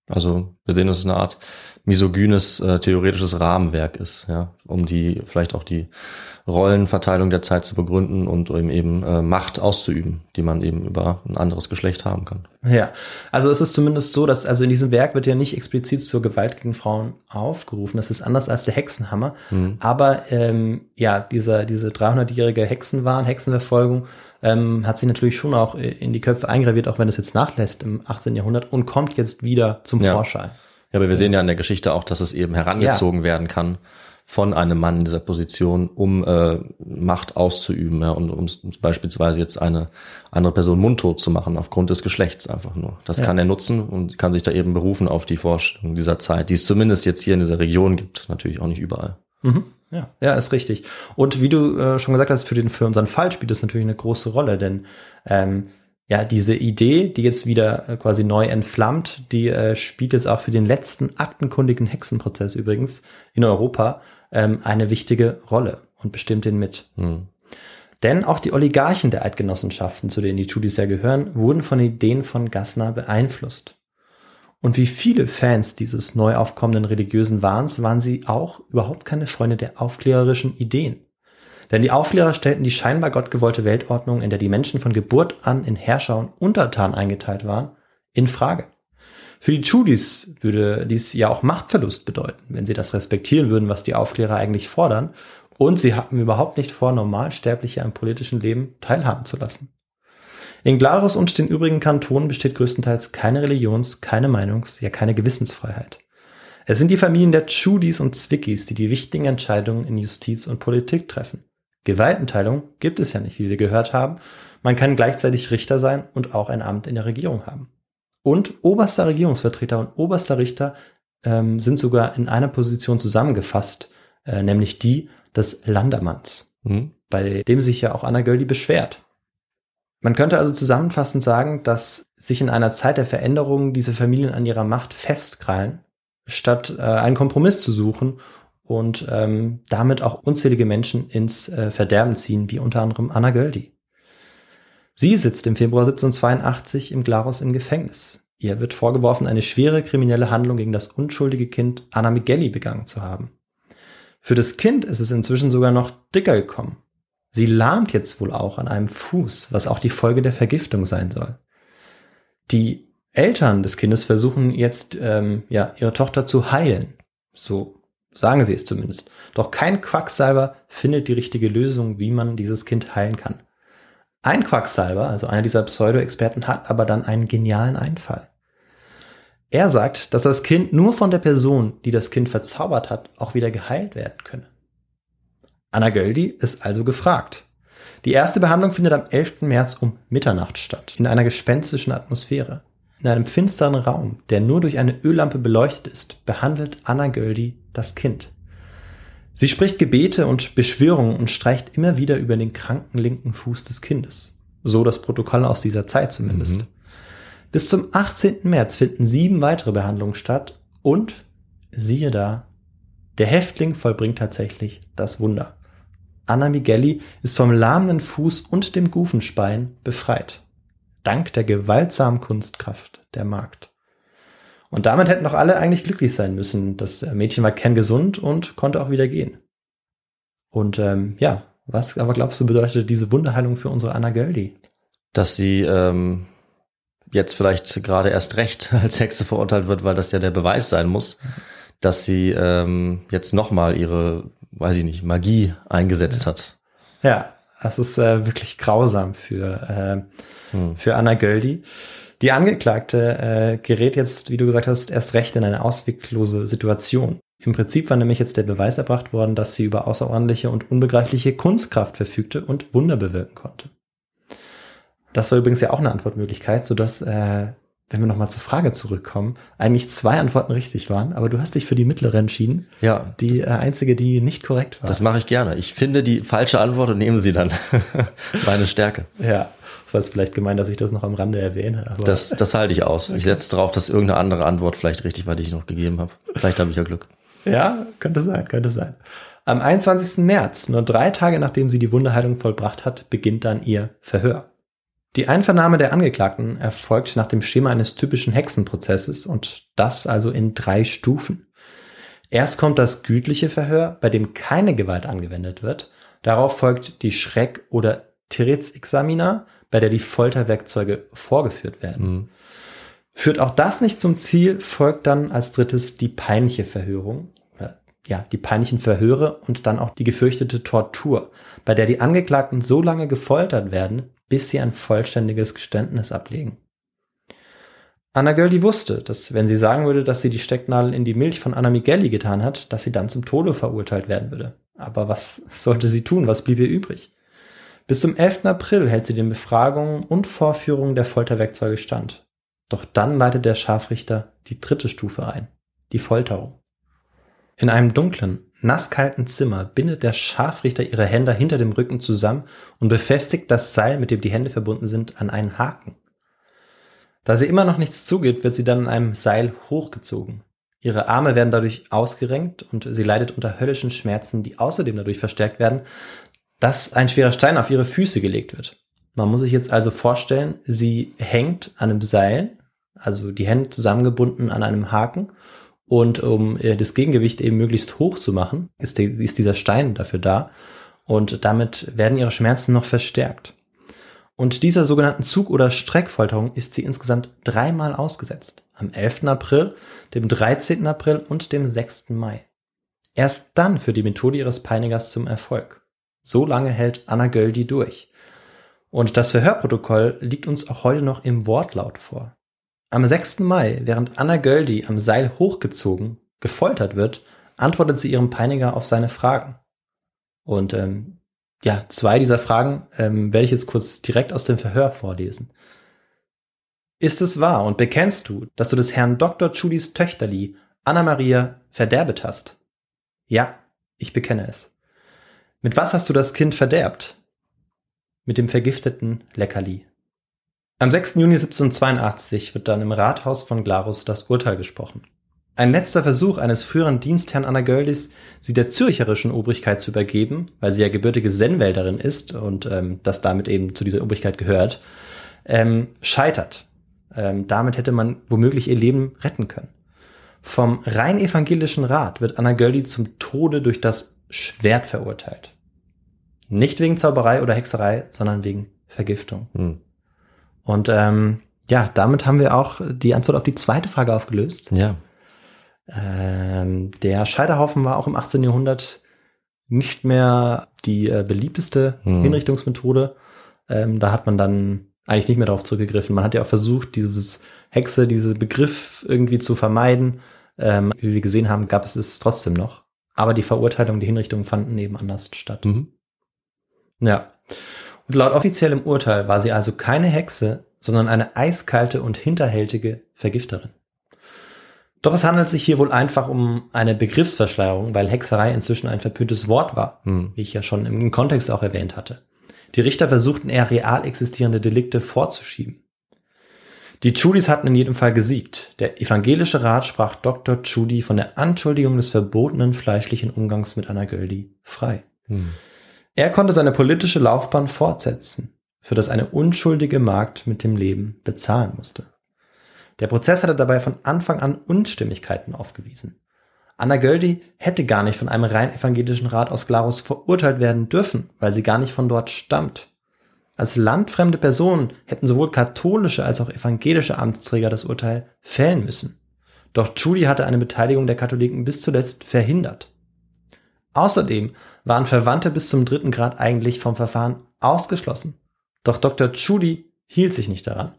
Also wir sehen, dass es eine Art misogynes äh, theoretisches Rahmenwerk ist, ja, um die vielleicht auch die Rollenverteilung der Zeit zu begründen und um eben äh, Macht auszuüben, die man eben über ein anderes Geschlecht haben kann. Ja, also es ist zumindest so, dass also in diesem Werk wird ja nicht explizit zur Gewalt gegen Frauen aufgerufen. Das ist anders als der Hexenhammer. Mhm. Aber ähm, ja, dieser diese 300-jährige Hexenwahn, Hexenverfolgung ähm, hat sich natürlich schon auch in die Köpfe eingraviert, auch wenn es jetzt nachlässt im 18. Jahrhundert und kommt jetzt wieder zum Ja. Vorschein. Ja, aber wir sehen ja in der Geschichte auch, dass es eben herangezogen werden kann von einem Mann in dieser Position, um äh, Macht auszuüben, ja, und um beispielsweise jetzt eine andere Person mundtot zu machen, aufgrund des Geschlechts einfach nur. Das Ja. kann er nutzen und kann sich da eben berufen auf die Forschung dieser Zeit, die es zumindest jetzt hier in dieser Region gibt, natürlich auch nicht überall. Mhm. Ja, ja, ist richtig. Und wie du äh, schon gesagt hast, für den für unseren Fall spielt das natürlich eine große Rolle, denn ähm, ja, diese Idee, die jetzt wieder äh, quasi neu entflammt, die äh, spielt jetzt auch für den letzten aktenkundigen Hexenprozess übrigens in Europa ähm, eine wichtige Rolle und bestimmt den mit. Hm. Denn auch die Oligarchen der Eidgenossenschaften, zu denen die Tudis ja gehören, wurden von Ideen von Gassner beeinflusst. Und wie viele Fans dieses neu aufkommenden religiösen Wahns waren sie auch überhaupt keine Freunde der aufklärerischen Ideen. Denn die Aufklärer stellten die scheinbar gottgewollte Weltordnung, in der die Menschen von Geburt an in Herrscher und Untertan eingeteilt waren, in Frage. Für die Tudis würde dies ja auch Machtverlust bedeuten, wenn sie das respektieren würden, was die Aufklärer eigentlich fordern. Und sie hatten überhaupt nicht vor, Normalsterbliche am politischen Leben teilhaben zu lassen. In Glarus und den übrigen Kantonen besteht größtenteils keine Religions-, keine Meinungs-, ja keine Gewissensfreiheit. Es sind die Familien der Tschudis und Zwickis, die die wichtigen Entscheidungen in Justiz und Politik treffen. Gewaltenteilung gibt es ja nicht, wie wir gehört haben. Man kann gleichzeitig Richter sein und auch ein Amt in der Regierung haben. Und oberster Regierungsvertreter und oberster Richter ähm, sind sogar in einer Position zusammengefasst, äh, nämlich die des Landermanns, Hm? bei dem sich ja auch Anna Göldi beschwert. Man könnte also zusammenfassend sagen, dass sich in einer Zeit der Veränderungen diese Familien an ihrer Macht festkrallen, statt äh, einen Kompromiss zu suchen und ähm, damit auch unzählige Menschen ins äh, Verderben ziehen, wie unter anderem Anna Göldi. Sie sitzt im Februar 1782 im Glarus im Gefängnis. Ihr wird vorgeworfen, eine schwere kriminelle Handlung gegen das unschuldige Kind Anna Migelli begangen zu haben. Für das Kind ist es inzwischen sogar noch dicker gekommen. Sie lahmt jetzt wohl auch an einem Fuß, was auch die Folge der Vergiftung sein soll. Die Eltern des Kindes versuchen jetzt, ähm, ja, ihre Tochter zu heilen. So sagen sie es zumindest. Doch kein Quacksalber findet die richtige Lösung, wie man dieses Kind heilen kann. Ein Quacksalber, also einer dieser Pseudo-Experten, hat aber dann einen genialen Einfall. Er sagt, dass das Kind nur von der Person, die das Kind verzaubert hat, auch wieder geheilt werden könne. Anna Göldi ist also gefragt. Die erste Behandlung findet am 11. März um Mitternacht statt, in einer gespenstischen Atmosphäre. In einem finsteren Raum, der nur durch eine Öllampe beleuchtet ist, behandelt Anna Göldi das Kind. Sie spricht Gebete und Beschwörungen und streicht immer wieder über den kranken linken Fuß des Kindes. So das Protokoll aus dieser Zeit zumindest. Mhm. Bis zum 18. März finden sieben weitere Behandlungen statt und siehe da, der Häftling vollbringt tatsächlich das Wunder. Anna Migelli ist vom lahmenden Fuß und dem Gufenspein befreit. Dank der gewaltsamen Kunstkraft der Magd. Und damit hätten doch alle eigentlich glücklich sein müssen. Das äh, Mädchen war kerngesund und konnte auch wieder gehen. Und ähm, ja, was aber glaubst du bedeutet diese Wunderheilung für unsere Anna Göldi? Dass sie ähm, jetzt vielleicht gerade erst recht als Hexe verurteilt wird, weil das ja der Beweis sein muss, dass sie ähm, jetzt nochmal ihre, weiß ich nicht, Magie eingesetzt hat. Ja, das ist äh, wirklich grausam für, äh, hm. für Anna Göldi. Die Angeklagte äh, gerät jetzt, wie du gesagt hast, erst recht in eine ausweglose Situation. Im Prinzip war nämlich jetzt der Beweis erbracht worden, dass sie über außerordentliche und unbegreifliche Kunstkraft verfügte und Wunder bewirken konnte. Das war übrigens ja auch eine Antwortmöglichkeit, sodass, äh, wenn wir nochmal zur Frage zurückkommen, eigentlich zwei Antworten richtig waren, aber du hast dich für die mittlere entschieden. Ja. Die äh, einzige, die nicht korrekt war. Das mache ich gerne. Ich finde die falsche Antwort und nehme sie dann. Meine Stärke. Ja. Das war jetzt vielleicht gemeint, dass ich das noch am Rande erwähne. Aber das, das halte ich aus. Okay. Ich setze darauf, dass irgendeine andere Antwort vielleicht richtig war, die ich noch gegeben habe. Vielleicht habe ich ja Glück. Ja, könnte sein, könnte sein. Am 21. März, nur drei Tage nachdem sie die Wunderheilung vollbracht hat, beginnt dann ihr Verhör. Die Einvernahme der Angeklagten erfolgt nach dem Schema eines typischen Hexenprozesses und das also in drei Stufen. Erst kommt das gütliche Verhör, bei dem keine Gewalt angewendet wird. Darauf folgt die Schreck- oder Teretz-Examina, bei der die Folterwerkzeuge vorgeführt werden. Mhm. Führt auch das nicht zum Ziel, folgt dann als drittes die peinliche Verhörung oder ja, die peinlichen Verhöre und dann auch die gefürchtete Tortur, bei der die Angeklagten so lange gefoltert werden, bis sie ein vollständiges Geständnis ablegen. Anna Göldi wusste, dass wenn sie sagen würde, dass sie die Stecknadel in die Milch von Anna Migueli getan hat, dass sie dann zum Tode verurteilt werden würde. Aber was sollte sie tun? Was blieb ihr übrig? Bis zum 11. April hält sie den Befragungen und Vorführungen der Folterwerkzeuge stand. Doch dann leitet der Scharfrichter die dritte Stufe ein, die Folterung. In einem dunklen, nasskalten Zimmer bindet der Scharfrichter ihre Hände hinter dem Rücken zusammen und befestigt das Seil, mit dem die Hände verbunden sind, an einen Haken. Da sie immer noch nichts zugibt, wird sie dann an einem Seil hochgezogen. Ihre Arme werden dadurch ausgerenkt und sie leidet unter höllischen Schmerzen, die außerdem dadurch verstärkt werden, dass ein schwerer Stein auf ihre Füße gelegt wird. Man muss sich jetzt also vorstellen, sie hängt an einem Seil, also die Hände zusammengebunden an einem Haken und um äh, das Gegengewicht eben möglichst hoch zu machen, ist, die, ist dieser Stein dafür da und damit werden ihre Schmerzen noch verstärkt. Und dieser sogenannten Zug- oder Streckfolterung ist sie insgesamt dreimal ausgesetzt. Am 11. April, dem 13. April und dem 6. Mai. Erst dann führt die Methode ihres Peinigers zum Erfolg. So lange hält Anna Göldi durch. Und das Verhörprotokoll liegt uns auch heute noch im Wortlaut vor. Am 6. Mai, während Anna Göldi am Seil hochgezogen, gefoltert wird, antwortet sie ihrem Peiniger auf seine Fragen. Und ähm, ja, zwei dieser Fragen ähm, werde ich jetzt kurz direkt aus dem Verhör vorlesen. Ist es wahr und bekennst du, dass du des Herrn Dr. Judis Töchterli, Anna Maria, verderbet hast? Ja, ich bekenne es. Mit was hast du das Kind verderbt? Mit dem vergifteten Leckerli. Am 6. Juni 1782 wird dann im Rathaus von Glarus das Urteil gesprochen. Ein letzter Versuch eines früheren Dienstherrn Anna Göldis, sie der zürcherischen Obrigkeit zu übergeben, weil sie ja gebürtige Sennwälderin ist und ähm, das damit eben zu dieser Obrigkeit gehört, ähm, scheitert. Ähm, damit hätte man womöglich ihr Leben retten können. Vom rein evangelischen Rat wird Anna Göldi zum Tode durch das Schwert verurteilt. Nicht wegen Zauberei oder Hexerei, sondern wegen Vergiftung. Hm. Und ähm, ja, damit haben wir auch die Antwort auf die zweite Frage aufgelöst. Ja. Ähm, der Scheiterhaufen war auch im 18. Jahrhundert nicht mehr die äh, beliebteste hm. Hinrichtungsmethode. Ähm, da hat man dann eigentlich nicht mehr darauf zurückgegriffen. Man hat ja auch versucht, dieses Hexe, diesen Begriff irgendwie zu vermeiden. Ähm, wie wir gesehen haben, gab es es trotzdem noch. Aber die Verurteilung, die Hinrichtung fanden eben anders statt. Mhm. Ja. Und laut offiziellem Urteil war sie also keine Hexe, sondern eine eiskalte und hinterhältige Vergifterin. Doch es handelt sich hier wohl einfach um eine Begriffsverschleierung, weil Hexerei inzwischen ein verpöntes Wort war, hm. wie ich ja schon im Kontext auch erwähnt hatte. Die Richter versuchten eher real existierende Delikte vorzuschieben. Die Chudis hatten in jedem Fall gesiegt. Der evangelische Rat sprach Dr. Chudi von der Anschuldigung des verbotenen fleischlichen Umgangs mit Anna Göldi frei. Hm. Er konnte seine politische Laufbahn fortsetzen, für das eine unschuldige Magd mit dem Leben bezahlen musste. Der Prozess hatte dabei von Anfang an Unstimmigkeiten aufgewiesen. Anna Göldi hätte gar nicht von einem rein evangelischen Rat aus Glarus verurteilt werden dürfen, weil sie gar nicht von dort stammt. Als landfremde Person hätten sowohl katholische als auch evangelische Amtsträger das Urteil fällen müssen. Doch Judy hatte eine Beteiligung der Katholiken bis zuletzt verhindert. Außerdem waren Verwandte bis zum dritten Grad eigentlich vom Verfahren ausgeschlossen. Doch Dr. Judy hielt sich nicht daran.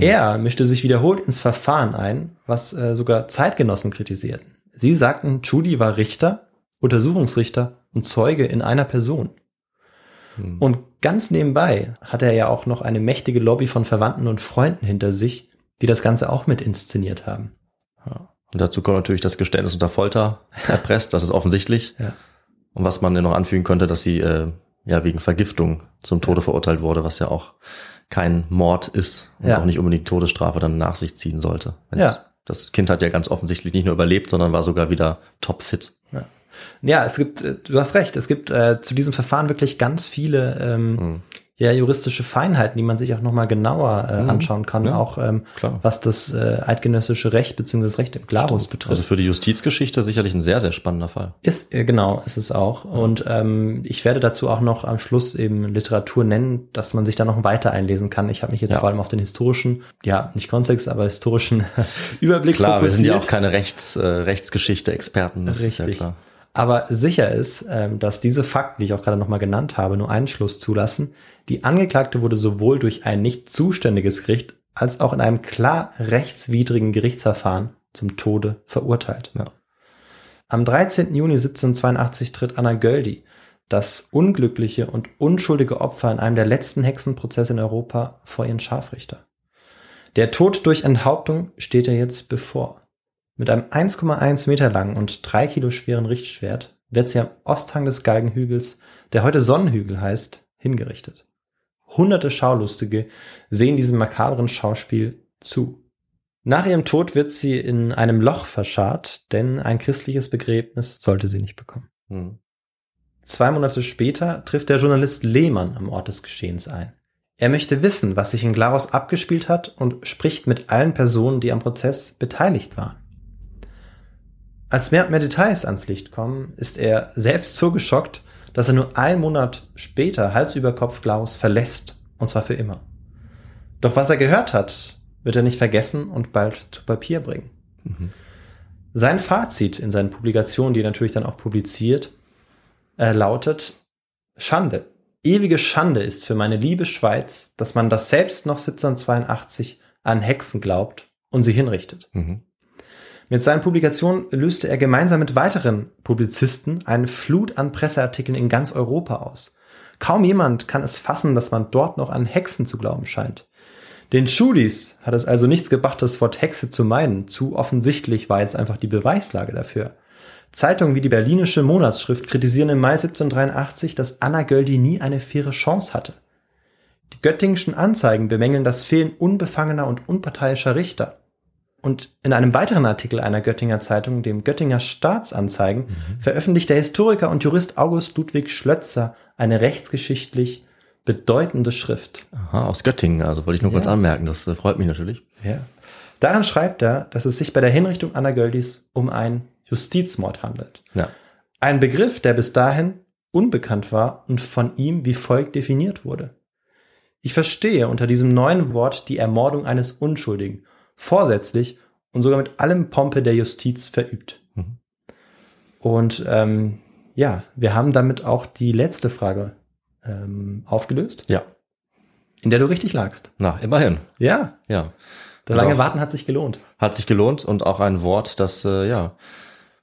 Er mischte sich wiederholt ins Verfahren ein, was äh, sogar Zeitgenossen kritisierten. Sie sagten, Judy war Richter, Untersuchungsrichter und Zeuge in einer Person. Und ganz nebenbei hatte er ja auch noch eine mächtige Lobby von Verwandten und Freunden hinter sich, die das Ganze auch mit inszeniert haben. Und dazu kommt natürlich das Geständnis unter Folter erpresst, das ist offensichtlich. Ja. Und was man ja noch anfügen könnte, dass sie äh, ja wegen Vergiftung zum Tode verurteilt wurde, was ja auch kein Mord ist und Ja. auch nicht unbedingt Todesstrafe dann nach sich ziehen sollte. Wenn's- Ja. Das Kind hat ja ganz offensichtlich nicht nur überlebt, sondern war sogar wieder topfit. Ja, es gibt, äh, du hast recht, es gibt äh, zu diesem Verfahren wirklich ganz viele ähm, ja, juristische Feinheiten, die man sich auch nochmal genauer äh, anschauen kann, Ja, auch ähm, klar. was das äh, eidgenössische Recht bzw. das Recht im Glarus betrifft. Also für die Justizgeschichte sicherlich ein sehr, sehr spannender Fall. Ist, äh, genau, ist es auch. Und ähm, ich werde dazu auch noch am Schluss eben Literatur nennen, dass man sich da noch weiter einlesen kann. Ich habe mich jetzt Ja. vor allem auf den historischen, ja, nicht Kontext, aber historischen Überblick Klar, wir fokussiert. sind ja auch keine Rechts, äh, Rechtsgeschichte-Experten. Das ist ja Richtig. klar. Aber sicher ist, ähm, dass diese Fakten, die ich auch gerade nochmal genannt habe, nur einen Schluss zulassen. Die Angeklagte wurde sowohl durch ein nicht zuständiges Gericht als auch in einem klar rechtswidrigen Gerichtsverfahren zum Tode verurteilt. Ja. Am 13. Juni 1782 tritt Anna Göldi, das unglückliche und unschuldige Opfer in einem der letzten Hexenprozesse in Europa, vor ihren Scharfrichter. Der Tod durch Enthauptung steht ihr jetzt bevor. Mit einem 1,1 Meter langen und 3 Kilo schweren Richtschwert wird sie am Osthang des Galgenhügels, der heute Sonnenhügel heißt, hingerichtet. Hunderte Schaulustige sehen diesem makabren Schauspiel zu. Nach ihrem Tod wird sie in einem Loch verscharrt, denn ein christliches Begräbnis sollte sie nicht bekommen. Hm. Zwei Monate später trifft der Journalist Lehmann am Ort des Geschehens ein. Er möchte wissen, was sich in Glarus abgespielt hat und spricht mit allen Personen, die am Prozess beteiligt waren. Als mehr und mehr Details ans Licht kommen, ist er selbst so geschockt, dass er nur einen Monat später Hals über Kopf Glarus verlässt, und zwar für immer. Doch was er gehört hat, wird er nicht vergessen und bald zu Papier bringen. Sein Fazit in seinen Publikationen, die er natürlich dann auch publiziert, äh, lautet Schande. Ewige Schande ist für meine liebe Schweiz, dass man das selbst noch 1782 an Hexen glaubt und sie hinrichtet. Mhm. Mit seinen Publikationen löste er gemeinsam mit weiteren Publizisten eine Flut an Presseartikeln in ganz Europa aus. Kaum jemand kann es fassen, dass man dort noch an Hexen zu glauben scheint. Den Schulis hat es also nichts gebracht, das Wort Hexe zu meinen. Zu offensichtlich war jetzt einfach die Beweislage dafür. Zeitungen wie die Berlinische Monatsschrift kritisieren im Mai 1783, dass Anna Göldi nie eine faire Chance hatte. Die göttingischen Anzeigen bemängeln das Fehlen unbefangener und unparteiischer Richter. Und in einem weiteren Artikel einer Göttinger Zeitung, dem Göttinger Staatsanzeigen, veröffentlicht der Historiker und Jurist August Ludwig Schlötzer eine rechtsgeschichtlich bedeutende Schrift. Aha, aus Göttingen, also wollte ich nur kurz Ja. anmerken, das äh, freut mich natürlich. Ja. Daran schreibt er, dass es sich bei der Hinrichtung Anna Göldis um einen Justizmord handelt. Ja. Ein Begriff, der bis dahin unbekannt war und von ihm wie folgt definiert wurde. Ich verstehe unter diesem neuen Wort die Ermordung eines Unschuldigen, vorsätzlich und sogar mit allem Pompe der Justiz verübt. Mhm. Und ähm, ja, wir haben damit auch die letzte Frage ähm, aufgelöst, Ja. in der du richtig lagst. Na, immerhin. Ja, Ja. das lange Warten hat sich gelohnt. Hat sich gelohnt und auch ein Wort, das äh, ja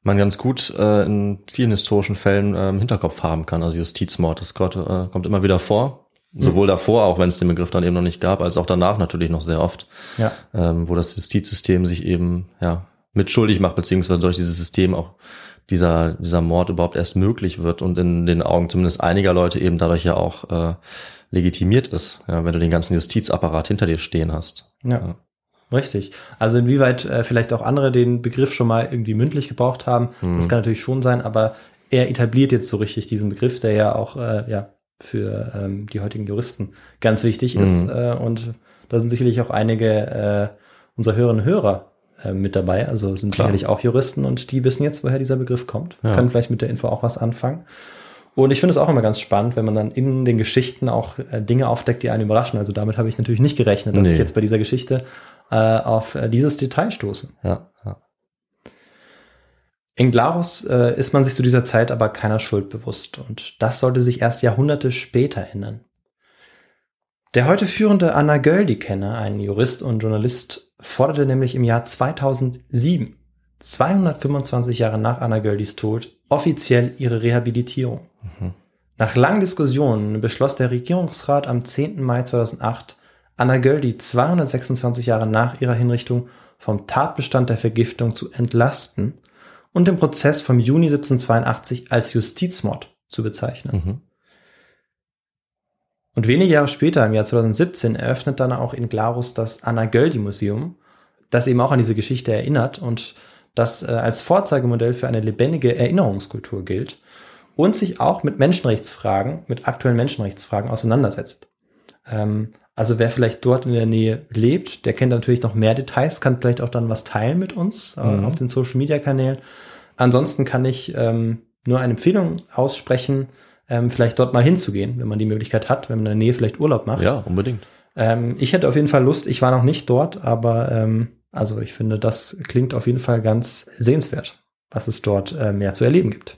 man ganz gut äh, in vielen historischen Fällen äh, im Hinterkopf haben kann. Also Justizmord, das kommt, äh, kommt immer wieder vor. Sowohl davor, auch wenn es den Begriff dann eben noch nicht gab, als auch danach natürlich noch sehr oft, Ja. ähm, wo das Justizsystem sich eben ja mitschuldig macht, beziehungsweise durch dieses System auch dieser, dieser Mord überhaupt erst möglich wird und in den Augen zumindest einiger Leute eben dadurch ja auch äh, legitimiert ist, ja, wenn du den ganzen Justizapparat hinter dir stehen hast. Ja. Richtig. Also inwieweit äh, vielleicht auch andere den Begriff schon mal irgendwie mündlich gebraucht haben, das kann natürlich schon sein, aber er etabliert jetzt so richtig diesen Begriff, der ja auch äh, ja für ähm, die heutigen Juristen ganz wichtig ist. Äh, und da sind sicherlich auch einige äh, unserer Hörerinnen und Hörer äh, mit dabei, also sind Klar. sicherlich auch Juristen und die wissen jetzt, woher dieser Begriff kommt, Ja. können vielleicht mit der Info auch was anfangen. Und ich finde es auch immer ganz spannend, wenn man dann in den Geschichten auch äh, Dinge aufdeckt, die einen überraschen. Also damit habe ich natürlich nicht gerechnet, dass Nee. ich jetzt bei dieser Geschichte äh, auf äh, dieses Detail stoße. Ja, ja. In Glarus äh, ist man sich zu dieser Zeit aber keiner Schuld bewusst und das sollte sich erst Jahrhunderte später ändern. Der heute führende Anna Göldi-Kenner, ein Jurist und Journalist, forderte nämlich im Jahr 2007, 225 Jahre nach Anna Göldis Tod, offiziell ihre Rehabilitierung. Mhm. Nach langen Diskussionen beschloss der Regierungsrat am 10. Mai 2008, Anna Göldi 226 Jahre nach ihrer Hinrichtung vom Tatbestand der Vergiftung zu entlasten und den Prozess vom Juni 1782 als Justizmord zu bezeichnen. Mhm. Und wenige Jahre später, im Jahr 2017, eröffnet dann auch in Glarus das Anna Göldi Museum, das eben auch an diese Geschichte erinnert und das äh, als Vorzeigemodell für eine lebendige Erinnerungskultur gilt und sich auch mit Menschenrechtsfragen, mit aktuellen Menschenrechtsfragen auseinandersetzt. Ähm, also wer vielleicht dort in der Nähe lebt, der kennt natürlich noch mehr Details, kann vielleicht auch dann was teilen mit uns äh, mhm. auf den Social Media Kanälen. Ansonsten kann ich ähm, nur eine Empfehlung aussprechen, ähm, vielleicht dort mal hinzugehen, wenn man die Möglichkeit hat, wenn man in der Nähe vielleicht Urlaub macht. Ja, unbedingt. Ähm, ich hätte auf jeden Fall Lust, ich war noch nicht dort, aber ähm, also ich finde, das klingt auf jeden Fall ganz sehenswert, was es dort äh, mehr zu erleben gibt.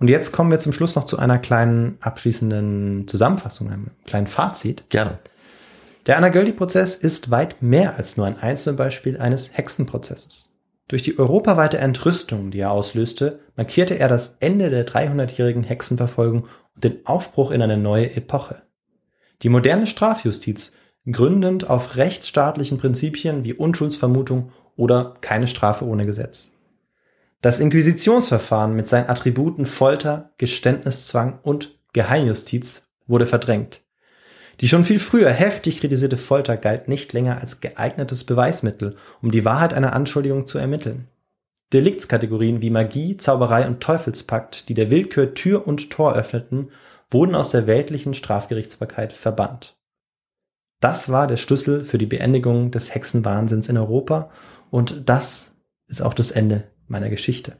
Und jetzt kommen wir zum Schluss noch zu einer kleinen abschließenden Zusammenfassung, einem kleinen Fazit. Gerne. Der Anagöldi-Prozess ist weit mehr als nur ein Einzelbeispiel eines Hexenprozesses. Durch die europaweite Entrüstung, die er auslöste, markierte er das Ende der 300-jährigen Hexenverfolgung und den Aufbruch in eine neue Epoche. Die moderne Strafjustiz, gründend auf rechtsstaatlichen Prinzipien wie Unschuldsvermutung oder keine Strafe ohne Gesetz. Das Inquisitionsverfahren mit seinen Attributen Folter, Geständniszwang und Geheimjustiz wurde verdrängt. Die schon viel früher heftig kritisierte Folter galt nicht länger als geeignetes Beweismittel, um die Wahrheit einer Anschuldigung zu ermitteln. Deliktskategorien wie Magie, Zauberei und Teufelspakt, die der Willkür Tür und Tor öffneten, wurden aus der weltlichen Strafgerichtsbarkeit verbannt. Das war der Schlüssel für die Beendigung des Hexenwahnsinns in Europa und das ist auch das Ende meiner Geschichte.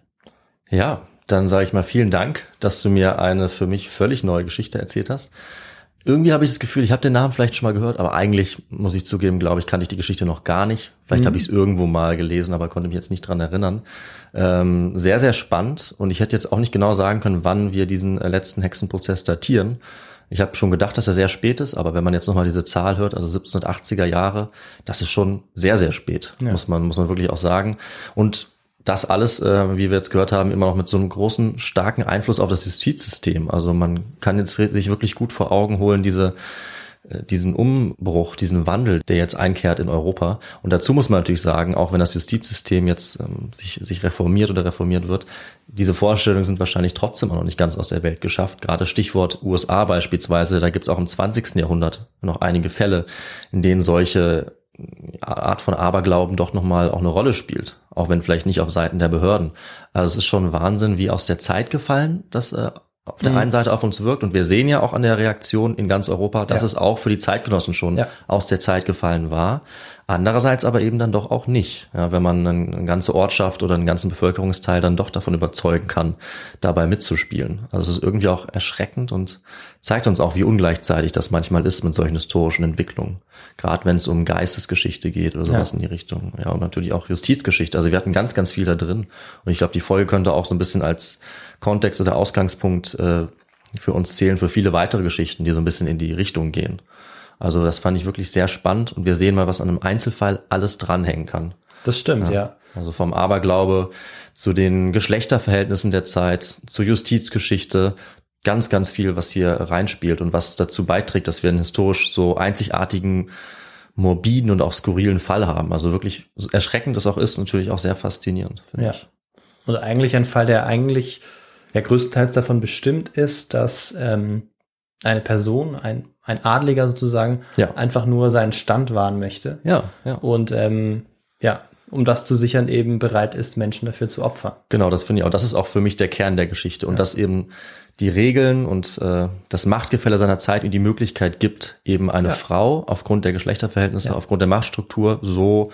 Ja, dann sage ich mal vielen Dank, dass du mir eine für mich völlig neue Geschichte erzählt hast irgendwie habe ich das Gefühl, ich habe den Namen vielleicht schon mal gehört, aber eigentlich muss ich zugeben, glaube ich, kannte ich die Geschichte noch gar nicht. Vielleicht mhm. habe ich es irgendwo mal gelesen, aber konnte mich jetzt nicht dran erinnern. Ähm, sehr, sehr spannend und ich hätte jetzt auch nicht genau sagen können, wann wir diesen äh, letzten Hexenprozess datieren. Ich habe schon gedacht, dass er sehr spät ist, aber wenn man jetzt nochmal diese Zahl hört, also 1780er Jahre, das ist schon sehr, sehr spät, ja. muss man muss man wirklich auch sagen. Und das alles, äh, wie wir jetzt gehört haben, immer noch mit so einem großen, starken Einfluss auf das Justizsystem. Also man kann jetzt sich wirklich gut vor Augen holen, diese äh, diesen Umbruch, diesen Wandel, der jetzt einkehrt in Europa. Und dazu muss man natürlich sagen, auch wenn das Justizsystem jetzt ähm, sich, sich reformiert oder reformiert wird, diese Vorstellungen sind wahrscheinlich trotzdem noch nicht ganz aus der Welt geschafft. Gerade Stichwort USA beispielsweise, da gibt es auch im 20. Jahrhundert noch einige Fälle, in denen solche Art von Aberglauben doch nochmal auch eine Rolle spielt, auch wenn vielleicht nicht auf Seiten der Behörden. Also es ist schon Wahnsinn, wie aus der Zeit gefallen, dass äh, auf der mhm. einen Seite auf uns wirkt und wir sehen ja auch an der Reaktion in ganz Europa, dass ja. es auch für die Zeitgenossen schon ja. aus der Zeit gefallen war. Andererseits aber eben dann doch auch nicht, ja, wenn man eine ganze Ortschaft oder einen ganzen Bevölkerungsteil dann doch davon überzeugen kann, dabei mitzuspielen. Also es ist irgendwie auch erschreckend und zeigt uns auch, wie ungleichzeitig das manchmal ist mit solchen historischen Entwicklungen. Gerade wenn es um Geistesgeschichte geht oder sowas ja. in die Richtung. Ja, und natürlich auch Justizgeschichte. Also wir hatten ganz, ganz viel da drin. Und ich glaube, die Folge könnte auch so ein bisschen als Kontext oder Ausgangspunkt äh, für uns zählen, für viele weitere Geschichten, die so ein bisschen in die Richtung gehen. Also das fand ich wirklich sehr spannend und wir sehen mal, was an einem Einzelfall alles dranhängen kann. Das stimmt, ja. ja. Also vom Aberglaube zu den Geschlechterverhältnissen der Zeit, zur Justizgeschichte, ganz, ganz viel, was hier reinspielt und was dazu beiträgt, dass wir einen historisch so einzigartigen, morbiden und auch skurrilen Fall haben. Also wirklich erschreckend es auch ist, natürlich auch sehr faszinierend, finde ja. ich. Und eigentlich ein Fall, der eigentlich ja größtenteils davon bestimmt ist, dass ähm, eine Person, ein, ein Adliger sozusagen, ja. einfach nur seinen Stand wahren möchte. Ja, ja. Und ähm, ja, um das zu sichern, eben bereit ist, Menschen dafür zu opfern. Genau, das finde ich auch. Das ist auch für mich der Kern der Geschichte. Und ja. dass eben die Regeln und äh, das Machtgefälle seiner Zeit ihm die Möglichkeit gibt, eben eine ja. Frau aufgrund der Geschlechterverhältnisse, ja. aufgrund der Machtstruktur so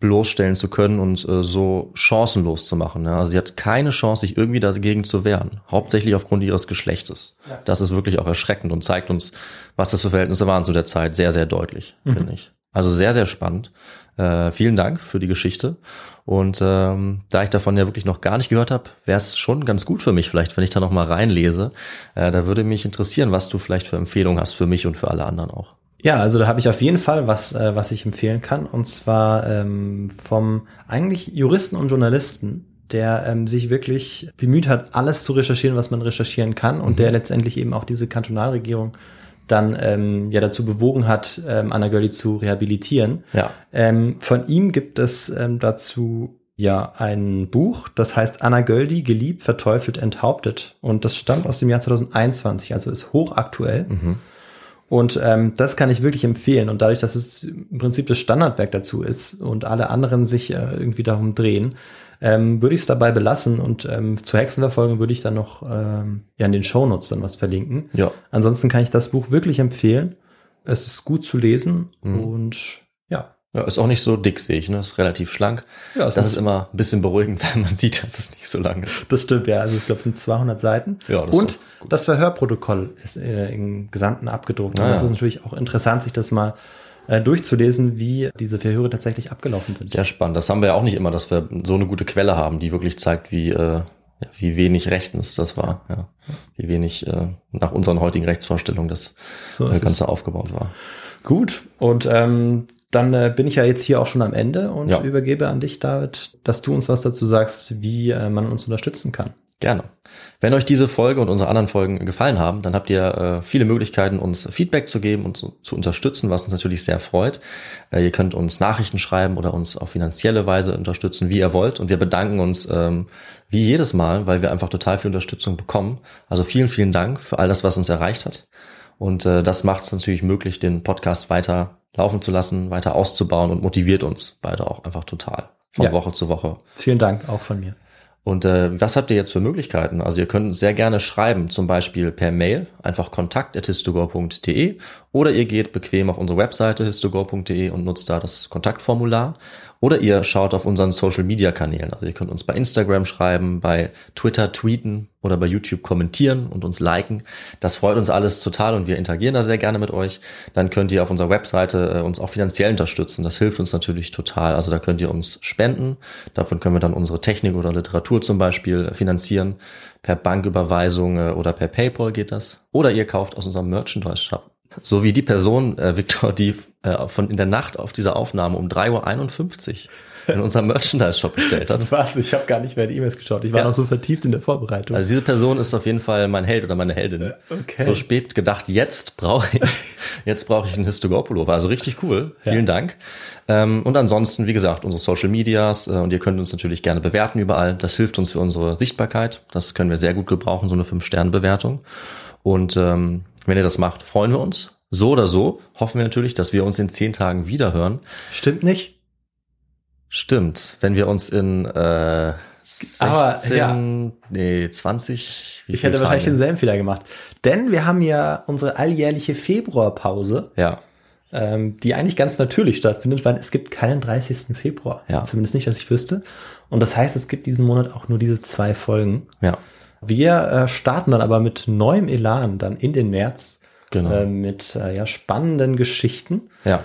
bloßstellen zu können und äh, so chancenlos zu machen. Ja? Also sie hat keine Chance, sich irgendwie dagegen zu wehren. Hauptsächlich aufgrund ihres Geschlechtes. Ja. Das ist wirklich auch erschreckend und zeigt uns, was das für Verhältnisse waren zu der Zeit, sehr, sehr deutlich, mhm. finde ich. Also sehr, sehr spannend. Äh, vielen Dank für die Geschichte. Und ähm, da ich davon ja wirklich noch gar nicht gehört habe, wäre es schon ganz gut für mich, vielleicht, wenn ich da noch mal reinlese. Äh, da würde mich interessieren, was du vielleicht für Empfehlungen hast für mich und für alle anderen auch. Ja, also da habe ich auf jeden Fall was, äh, was ich empfehlen kann. Und zwar ähm, vom eigentlich Juristen und Journalisten, der ähm, sich wirklich bemüht hat, alles zu recherchieren, was man recherchieren kann und Mhm. der letztendlich eben auch diese Kantonalregierung dann ähm, ja dazu bewogen hat, ähm, Anna Gölli zu rehabilitieren. Ja. Ähm, von ihm gibt es ähm, dazu ja ein Buch, das heißt Anna Göldi, geliebt, verteufelt, enthauptet. Und das stammt aus dem Jahr 2021, also ist hochaktuell. Und ähm, das kann ich wirklich empfehlen. Und dadurch, dass es im Prinzip das Standardwerk dazu ist und alle anderen sich äh, irgendwie darum drehen, ähm, würde ich es dabei belassen. Und ähm, zur Hexenverfolgung würde ich dann noch ähm, ja in den Shownotes dann was verlinken. Ja. Ansonsten kann ich das Buch wirklich empfehlen. Es ist gut zu lesen und ja. Ist auch nicht so dick, sehe ich, ne? Ist relativ schlank. Ja, das ist- immer ein bisschen beruhigend, wenn man sieht, dass es nicht so lang ist. Das stimmt, ja. Also ich glaube, es sind 200 Seiten. Ja, das und das Verhörprotokoll ist äh, im Gesamten abgedruckt. Ah, und das ja. ist natürlich auch interessant, sich das mal äh, durchzulesen, wie diese Verhöre tatsächlich abgelaufen sind. Sehr spannend. Das haben wir ja auch nicht immer, dass wir so eine gute Quelle haben, die wirklich zeigt, wie, äh, wie wenig rechtens das war. Ja. Wie wenig äh, nach unseren heutigen Rechtsvorstellungen das So äh, ist es. Ganze aufgebaut war. Gut. Und ähm, dann äh, bin ich ja jetzt hier auch schon am Ende und Ja. übergebe an dich, David, dass du uns was dazu sagst, wie äh, man uns unterstützen kann. Gerne. Wenn euch diese Folge und unsere anderen Folgen gefallen haben, dann habt ihr äh, viele Möglichkeiten, uns Feedback zu geben und zu, zu unterstützen, was uns natürlich sehr freut. Äh, ihr könnt uns Nachrichten schreiben oder uns auf finanzielle Weise unterstützen, wie ihr wollt. Und wir bedanken uns ähm, wie jedes Mal, weil wir einfach total viel Unterstützung bekommen. Also vielen, vielen Dank für all das, was uns erreicht hat. Und äh, das macht es natürlich möglich, den Podcast weiter laufen zu lassen, weiter auszubauen und motiviert uns beide auch einfach total von Ja. Woche zu Woche. Vielen Dank auch von mir. Und äh, was habt ihr jetzt für Möglichkeiten? Also ihr könnt sehr gerne schreiben, zum Beispiel per Mail, einfach kontakt.histogor.de oder ihr geht bequem auf unsere Webseite histogor.de und nutzt da das Kontaktformular. Oder ihr schaut auf unseren Social-Media-Kanälen. Also ihr könnt uns bei Instagram schreiben, bei Twitter tweeten oder bei YouTube kommentieren und uns liken. Das freut uns alles total und wir interagieren da sehr gerne mit euch. Dann könnt ihr auf unserer Webseite äh, uns auch finanziell unterstützen. Das hilft uns natürlich total. Also da könnt ihr uns spenden. Davon können wir dann unsere Technik oder Literatur zum Beispiel äh, finanzieren. Per Banküberweisung äh, oder per PayPal geht das. Oder ihr kauft aus unserem Merchandise-Shop. So wie die Person, äh, Victor, die äh, von in der Nacht auf dieser Aufnahme um 3.51 Uhr in unserem Merchandise-Shop bestellt hat. Was? Ich habe gar nicht mehr die E-Mails geschaut. Ich war Ja. noch so vertieft in der Vorbereitung. Also diese Person ist auf jeden Fall mein Held oder meine Heldin. Okay. So spät gedacht, jetzt brauche ich, jetzt brauche ich einen Histogor-Pullover. Also richtig cool. Vielen Dank. Ähm, und ansonsten, wie gesagt, unsere Social Medias äh, und ihr könnt uns natürlich gerne bewerten überall. Das hilft uns für unsere Sichtbarkeit. Das können wir sehr gut gebrauchen, so eine 5-Sterne-Bewertung. Und ähm, wenn ihr das macht, freuen wir uns. So oder so hoffen wir natürlich, dass wir uns in zehn Tagen wiederhören. Stimmt nicht? Stimmt, wenn wir uns in äh, 16, Aber, ja. nee, 20, wie Ich hätte wahrscheinlich Tage? denselben Fehler gemacht. Denn wir haben ja unsere alljährliche Februarpause, Ja, ähm, die eigentlich ganz natürlich stattfindet, weil es gibt keinen 30. Februar. Ja. Zumindest nicht, dass ich wüsste. Und das heißt, es gibt diesen Monat auch nur diese zwei Folgen. ja, Wir äh, starten dann aber mit neuem Elan dann in den März genau. äh, mit äh, ja, spannenden Geschichten ja,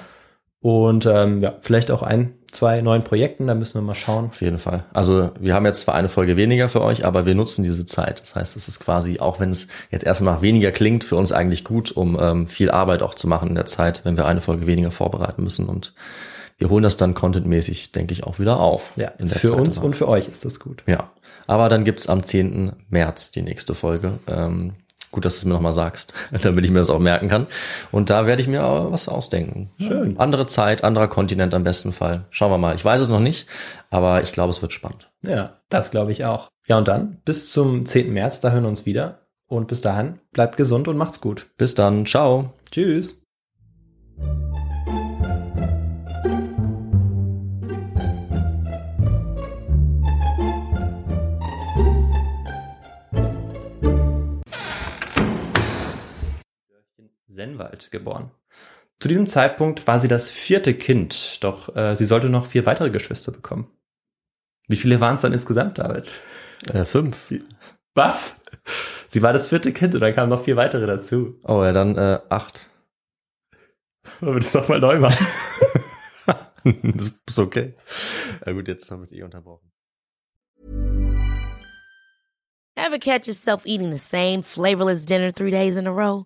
und ähm, ja, vielleicht auch ein, zwei neuen Projekten. Da müssen wir mal schauen. auf jeden Fall. Also wir haben jetzt zwar eine Folge weniger für euch, aber wir nutzen diese Zeit. Das heißt, es ist quasi, auch wenn es jetzt erstmal nach weniger klingt, für uns eigentlich gut, um ähm, viel Arbeit auch zu machen in der Zeit, wenn wir eine Folge weniger vorbereiten müssen. Und wir holen das dann contentmäßig, denke ich, auch wieder auf. Ja, für Zeit uns danach. und für euch ist das gut. Ja, aber dann gibt's am 10. März die nächste Folge. Ähm, gut, dass du es mir nochmal sagst, damit ich mir das auch merken kann. Und da werde ich mir auch was ausdenken. Schön. Andere Zeit, anderer Kontinent am besten Fall. Schauen wir mal. Ich weiß es noch nicht, aber ich glaube, es wird spannend. Ja, das glaube ich auch. Ja, und dann bis zum 10. März, da hören wir uns wieder. Und bis dahin, bleibt gesund und macht's gut. Bis dann. Ciao. Tschüss. Sennwald geboren. Zu diesem Zeitpunkt war sie das vierte Kind, doch äh, sie sollte noch vier weitere Geschwister bekommen. Wie viele waren es dann insgesamt, David? Äh, fünf. Was? Sie war das vierte Kind und dann kamen noch vier weitere dazu. Oh ja, dann äh, acht. Wollen wir das doch mal neu machen? das ist okay. Ja gut, jetzt haben wir es eh unterbrochen. Ever catch yourself eating the same flavorless dinner three days in a row?